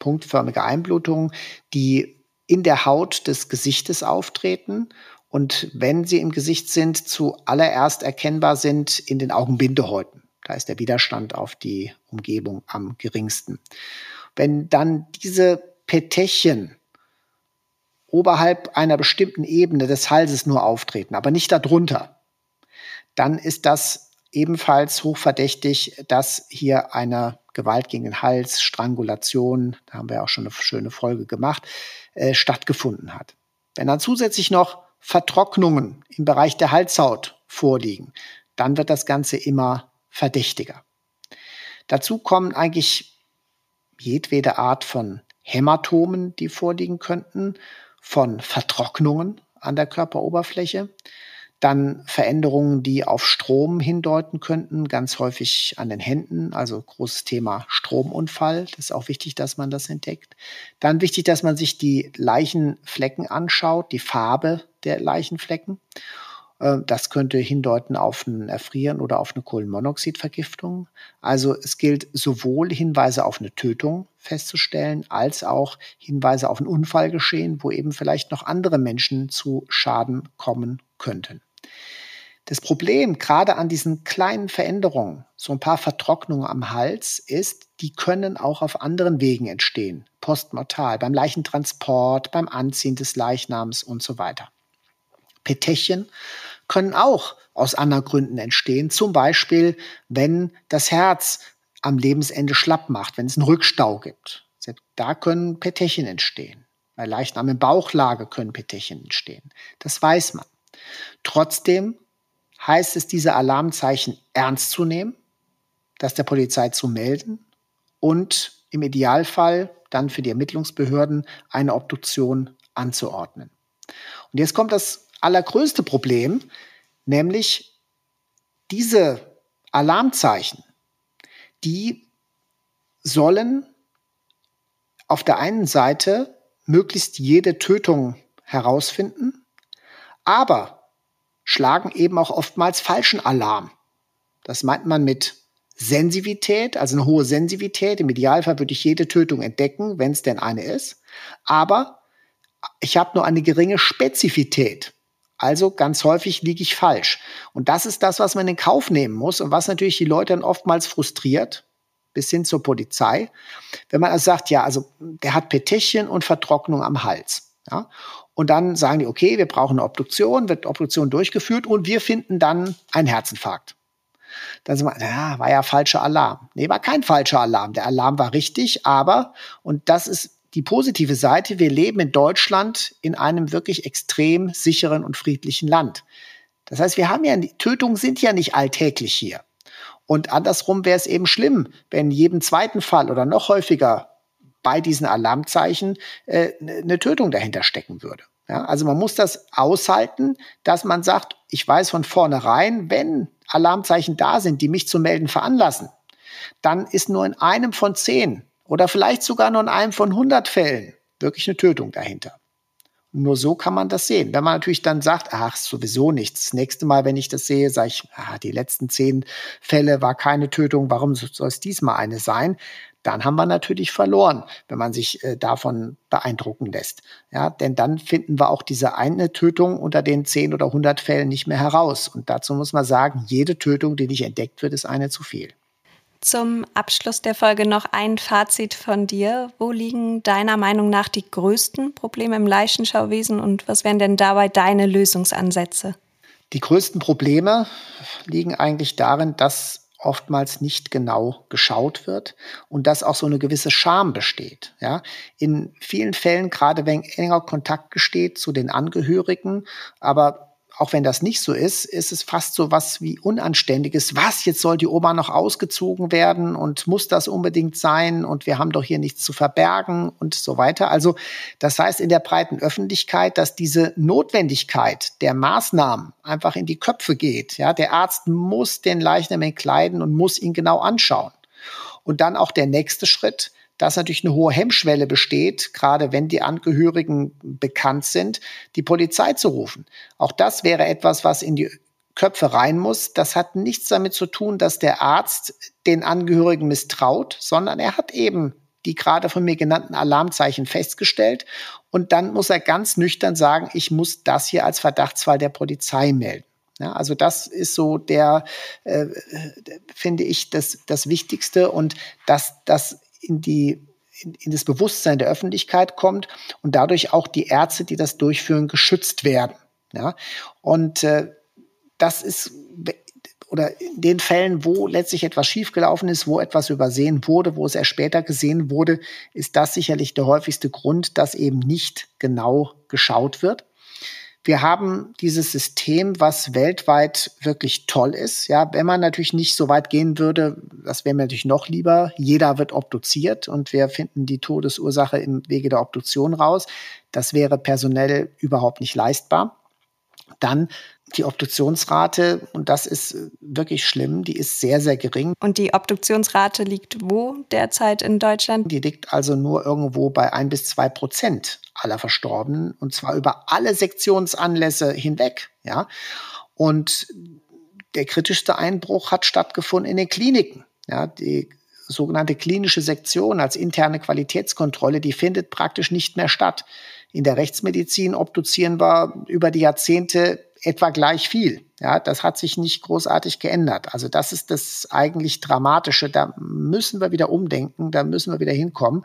punktförmige Einblutungen, die in der Haut des Gesichtes auftreten und wenn sie im Gesicht sind, zuallererst erkennbar sind in den Augenbindehäuten. Da ist der Widerstand auf die Umgebung am geringsten. Wenn dann diese Petechien oberhalb einer bestimmten Ebene des Halses nur auftreten, aber nicht darunter, dann ist das ebenfalls hochverdächtig, dass hier eine Gewalt gegen den Hals, Strangulation, da haben wir auch schon eine schöne Folge gemacht, äh, stattgefunden hat. Wenn dann zusätzlich noch Vertrocknungen im Bereich der Halshaut vorliegen, dann wird das Ganze immer verdächtiger. Dazu kommen eigentlich jedwede Art von Hämatomen, die vorliegen könnten, von Vertrocknungen an der Körperoberfläche, dann Veränderungen, die auf Strom hindeuten könnten, ganz häufig an den Händen, also großes Thema Stromunfall. Das ist auch wichtig, dass man das entdeckt. Dann wichtig, dass man sich die Leichenflecken anschaut, die Farbe der Leichenflecken. Äh, das könnte hindeuten auf ein Erfrieren oder auf eine Kohlenmonoxidvergiftung. Also es gilt sowohl Hinweise auf eine Tötung festzustellen, als auch Hinweise auf ein Unfallgeschehen, wo eben vielleicht noch andere Menschen zu Schaden kommen könnten. Das Problem gerade an diesen kleinen Veränderungen, so ein paar Vertrocknungen am Hals, ist, die können auch auf anderen Wegen entstehen. Postmortal, beim Leichentransport, beim Anziehen des Leichnams und so weiter. Petechien können auch aus anderen Gründen entstehen. Zum Beispiel, wenn das Herz am Lebensende schlapp macht, wenn es einen Rückstau gibt. Da können Petechien entstehen. Bei Leichnam in Bauchlage können Petechien entstehen. Das weiß man. Trotzdem heißt es, diese Alarmzeichen ernst zu nehmen, das der Polizei zu melden und im Idealfall dann für die Ermittlungsbehörden eine Obduktion anzuordnen. Und jetzt kommt das allergrößte Problem, nämlich diese Alarmzeichen, die sollen auf der einen Seite möglichst jede Tötung herausfinden, aber schlagen eben auch oftmals falschen Alarm. Das meint man mit Sensivität, also eine hohe Sensivität. Im Idealfall würde ich jede Tötung entdecken, wenn es denn eine ist. Aber ich habe nur eine geringe Spezifität. Also ganz häufig liege ich falsch. Und das ist das, was man in Kauf nehmen muss und was natürlich die Leute dann oftmals frustriert, bis hin zur Polizei. Wenn man also sagt, ja, also der hat Petechien und Vertrocknung am Hals. Ja? Und dann sagen die, okay, wir brauchen eine Obduktion, wird Obduktion durchgeführt und wir finden dann einen Herzinfarkt. Dann sagen wir, ja, war ja falscher Alarm. Nee, war kein falscher Alarm. Der Alarm war richtig, aber, und das ist die positive Seite, wir leben in Deutschland in einem wirklich extrem sicheren und friedlichen Land. Das heißt, wir haben ja, Tötungen sind ja nicht alltäglich hier. Und andersrum wäre es eben schlimm, wenn jedem zweiten Fall oder noch häufiger bei diesen Alarmzeichen äh, eine Tötung dahinter stecken würde. Ja, also man muss das aushalten, dass man sagt, ich weiß von vornherein, wenn Alarmzeichen da sind, die mich zu melden veranlassen, dann ist nur in einem von zehn oder vielleicht sogar nur in einem von 100 Fällen wirklich eine Tötung dahinter. Nur so kann man das sehen. Wenn man natürlich dann sagt, ach, sowieso nichts. Das nächste Mal, wenn ich das sehe, sage ich, ah, die letzten zehn Fälle war keine Tötung, warum soll es diesmal eine sein? Dann haben wir natürlich verloren, wenn man sich äh, davon beeindrucken lässt. Ja, denn dann finden wir auch diese eine Tötung unter den zehn oder hundert Fällen nicht mehr heraus. Und dazu muss man sagen, jede Tötung, die nicht entdeckt wird, ist eine zu viel. Zum Abschluss der Folge noch ein Fazit von dir. Wo liegen deiner Meinung nach die größten Probleme im Leichenschauwesen und was wären denn dabei deine Lösungsansätze? Die größten Probleme liegen eigentlich darin, dass oftmals nicht genau geschaut wird und dass auch so eine gewisse Scham besteht. Ja, in vielen Fällen, gerade wenn enger Kontakt besteht zu den Angehörigen, aber auch wenn das nicht so ist, ist es fast so was wie Unanständiges. Was, jetzt soll die Oma noch ausgezogen werden und muss das unbedingt sein und wir haben doch hier nichts zu verbergen und so weiter. Also das heißt in der breiten Öffentlichkeit, dass diese Notwendigkeit der Maßnahmen einfach in die Köpfe geht. Ja, der Arzt muss den Leichnam entkleiden und muss ihn genau anschauen. Und dann auch der nächste Schritt, dass natürlich eine hohe Hemmschwelle besteht, gerade wenn die Angehörigen bekannt sind, die Polizei zu rufen. Auch das wäre etwas, was in die Köpfe rein muss. Das hat nichts damit zu tun, dass der Arzt den Angehörigen misstraut, sondern er hat eben die gerade von mir genannten Alarmzeichen festgestellt. Und dann muss er ganz nüchtern sagen, ich muss das hier als Verdachtsfall der Polizei melden. Ja, also das ist so der, äh, finde ich, das, das Wichtigste und dass das in die in, das Bewusstsein der Öffentlichkeit kommt und dadurch auch die Ärzte, die das durchführen, geschützt werden. Ja? Und äh, das ist oder in den Fällen, wo letztlich etwas schiefgelaufen ist, wo etwas übersehen wurde, wo es erst später gesehen wurde, ist das sicherlich der häufigste Grund, dass eben nicht genau geschaut wird. Wir haben dieses System, was weltweit wirklich toll ist. Ja, wenn man natürlich nicht so weit gehen würde, das wäre mir natürlich noch lieber. Jeder wird obduziert und wir finden die Todesursache im Wege der Obduktion raus. Das wäre personell überhaupt nicht leistbar. Dann die Obduktionsrate, und das ist wirklich schlimm, die ist sehr, sehr gering. Und die Obduktionsrate liegt wo derzeit in Deutschland? Die liegt also nur irgendwo bei ein bis zwei Prozent aller Verstorbenen, und zwar über alle Sektionsanlässe hinweg. Ja? Und der kritischste Einbruch hat stattgefunden in den Kliniken. Ja, die sogenannte klinische Sektion als interne Qualitätskontrolle, die findet praktisch nicht mehr statt. In der Rechtsmedizin obduzieren wir über die Jahrzehnte etwa gleich viel. Ja, das hat sich nicht großartig geändert. Also das ist das eigentlich Dramatische. Da müssen wir wieder umdenken, da müssen wir wieder hinkommen.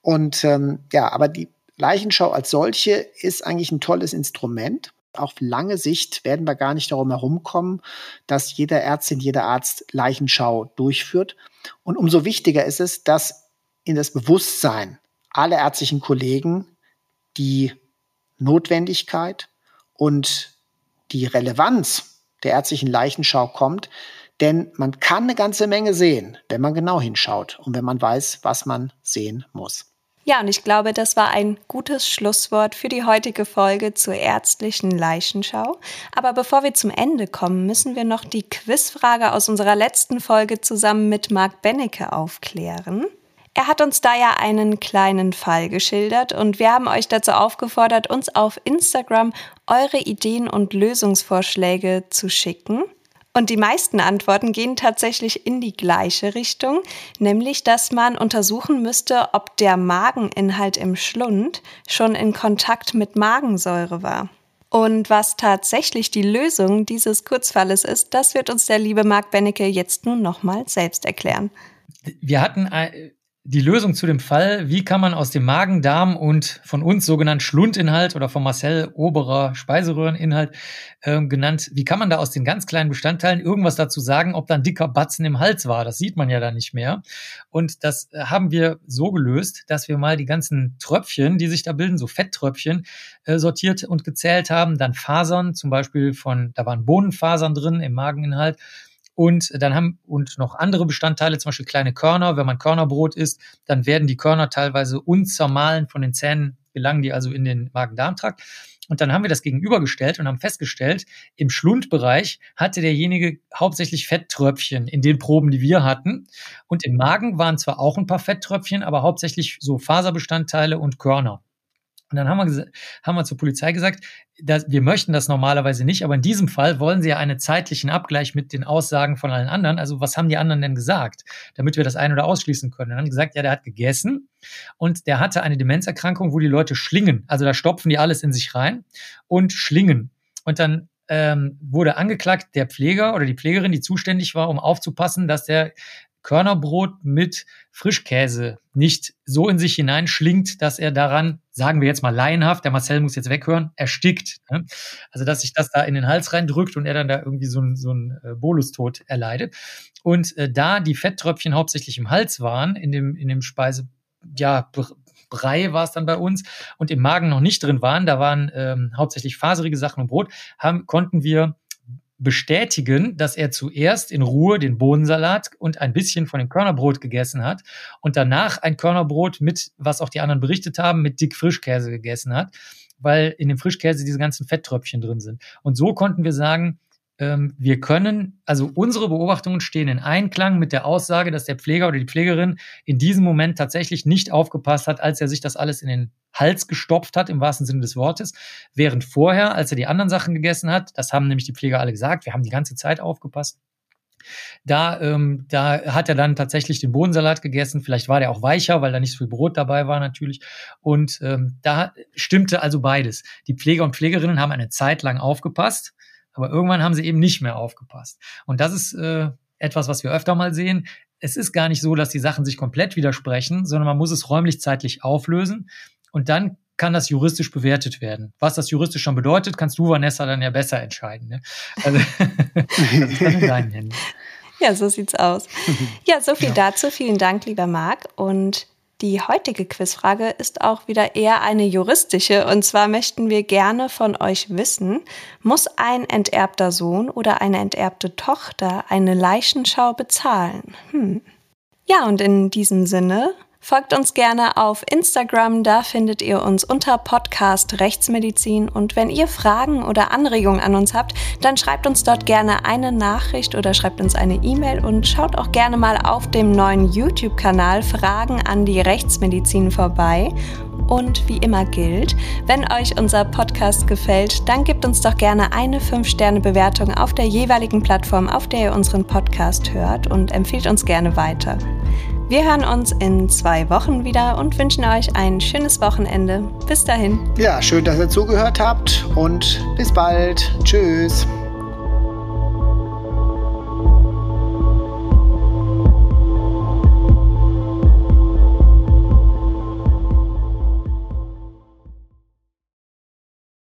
Und ähm, ja, aber die Leichenschau als solche ist eigentlich ein tolles Instrument. Auf lange Sicht werden wir gar nicht darum herumkommen, dass jeder Ärztin, jeder Arzt Leichenschau durchführt. Und umso wichtiger ist es, dass in das Bewusstsein aller ärztlichen Kollegen die Notwendigkeit und die Relevanz der ärztlichen Leichenschau kommt. Denn man kann eine ganze Menge sehen, wenn man genau hinschaut und wenn man weiß, was man sehen muss. Ja, und ich glaube, das war ein gutes Schlusswort für die heutige Folge zur ärztlichen Leichenschau. Aber bevor wir zum Ende kommen, müssen wir noch die Quizfrage aus unserer letzten Folge zusammen mit Marc Bennecke aufklären. Er hat uns da ja einen kleinen Fall geschildert und wir haben euch dazu aufgefordert, uns auf Instagram eure Ideen und Lösungsvorschläge zu schicken. Und die meisten Antworten gehen tatsächlich in die gleiche Richtung, nämlich dass man untersuchen müsste, ob der Mageninhalt im Schlund schon in Kontakt mit Magensäure war. Und was tatsächlich die Lösung dieses Kurzfalles ist, das wird uns der liebe Marc Bennecke jetzt nun nochmal selbst erklären. Wir hatten die Lösung zu dem Fall, wie kann man aus dem Magen, Darm und von uns sogenannten Schlundinhalt oder von Marcel oberer Speiseröhreninhalt äh, genannt, wie kann man da aus den ganz kleinen Bestandteilen irgendwas dazu sagen, ob da ein dicker Batzen im Hals war? Das sieht man ja da nicht mehr. Und das äh, haben wir so gelöst, dass wir mal die ganzen Tröpfchen, die sich da bilden, so Fetttröpfchen, äh, sortiert und gezählt haben. Dann Fasern, zum Beispiel von, da waren Bohnenfasern drin im Mageninhalt und dann haben und noch andere Bestandteile, zum Beispiel kleine Körner. Wenn man Körnerbrot isst, dann werden die Körner teilweise unzermahlen von den Zähnen, gelangen die also in den Magen-Darm-Trakt. Und dann haben wir das gegenübergestellt und haben festgestellt, im Schlundbereich hatte derjenige hauptsächlich Fetttröpfchen in den Proben, die wir hatten. Und im Magen waren zwar auch ein paar Fetttröpfchen, aber hauptsächlich so Faserbestandteile und Körner. Und dann haben wir, haben wir zur Polizei gesagt, dass wir möchten das normalerweise nicht, aber in diesem Fall wollen sie ja einen zeitlichen Abgleich mit den Aussagen von allen anderen. Also was haben die anderen denn gesagt, damit wir das ein- oder ausschließen können? Und dann haben gesagt, ja, der hat gegessen und der hatte eine Demenzerkrankung, wo die Leute schlingen. Also da stopfen die alles in sich rein und schlingen. Und dann ähm, wurde angeklagt der Pfleger oder die Pflegerin, die zuständig war, um aufzupassen, dass der Körnerbrot mit Frischkäse nicht so in sich hineinschlingt, dass er daran, sagen wir jetzt mal laienhaft, der Marcel muss jetzt weghören, erstickt. Ne? Also dass sich das da in den Hals reindrückt und er dann da irgendwie so ein, so ein äh, Bolustod erleidet. Und äh, da die Fetttröpfchen hauptsächlich im Hals waren, in dem, in dem Speise, ja, Brei war es dann bei uns und im Magen noch nicht drin waren, da waren ähm, hauptsächlich faserige Sachen und Brot, haben, konnten wir bestätigen, dass er zuerst in Ruhe den Bohnensalat und ein bisschen von dem Körnerbrot gegessen hat und danach ein Körnerbrot mit, was auch die anderen berichtet haben, mit dick Frischkäse gegessen hat, weil in dem Frischkäse diese ganzen Fetttröpfchen drin sind. Und so konnten wir sagen, wir können, also unsere Beobachtungen stehen in Einklang mit der Aussage, dass der Pfleger oder die Pflegerin in diesem Moment tatsächlich nicht aufgepasst hat, als er sich das alles in den Hals gestopft hat, im wahrsten Sinne des Wortes, während vorher, als er die anderen Sachen gegessen hat, das haben nämlich die Pfleger alle gesagt, wir haben die ganze Zeit aufgepasst, da, ähm, da hat er dann tatsächlich den Bohnensalat gegessen. Vielleicht war der auch weicher, weil da nicht so viel Brot dabei war natürlich. Und ähm, da stimmte also beides. Die Pfleger und Pflegerinnen haben eine Zeit lang aufgepasst aber irgendwann haben sie eben nicht mehr aufgepasst. Und das ist äh, etwas, was wir öfter mal sehen. Es ist gar nicht so, dass die Sachen sich komplett widersprechen, sondern man muss es räumlich-zeitlich auflösen. Und dann kann das juristisch bewertet werden. Was das juristisch schon bedeutet, kannst du, Vanessa, dann ja besser entscheiden. Ne? Also, das ist dann in deinen Händen. Ja, so sieht's aus. Ja, so viel ja. dazu. Vielen Dank, lieber Marc. Und die heutige Quizfrage ist auch wieder eher eine juristische. Und zwar möchten wir gerne von euch wissen, muss ein enterbter Sohn oder eine enterbte Tochter eine Leichenschau bezahlen? Hm. Ja, und in diesem Sinne Folgt uns gerne auf Instagram, da findet ihr uns unter Podcast Rechtsmedizin. Und wenn ihr Fragen oder Anregungen an uns habt, dann schreibt uns dort gerne eine Nachricht oder schreibt uns eine E-Mail und schaut auch gerne mal auf dem neuen YouTube-Kanal Fragen an die Rechtsmedizin vorbei. Und wie immer gilt, wenn euch unser Podcast gefällt, dann gebt uns doch gerne eine 5-Sterne-Bewertung auf der jeweiligen Plattform, auf der ihr unseren Podcast hört und empfiehlt uns gerne weiter. Wir hören uns in zwei Wochen wieder und wünschen euch ein schönes Wochenende. Bis dahin. Ja, schön, dass ihr zugehört habt und bis bald. Tschüss.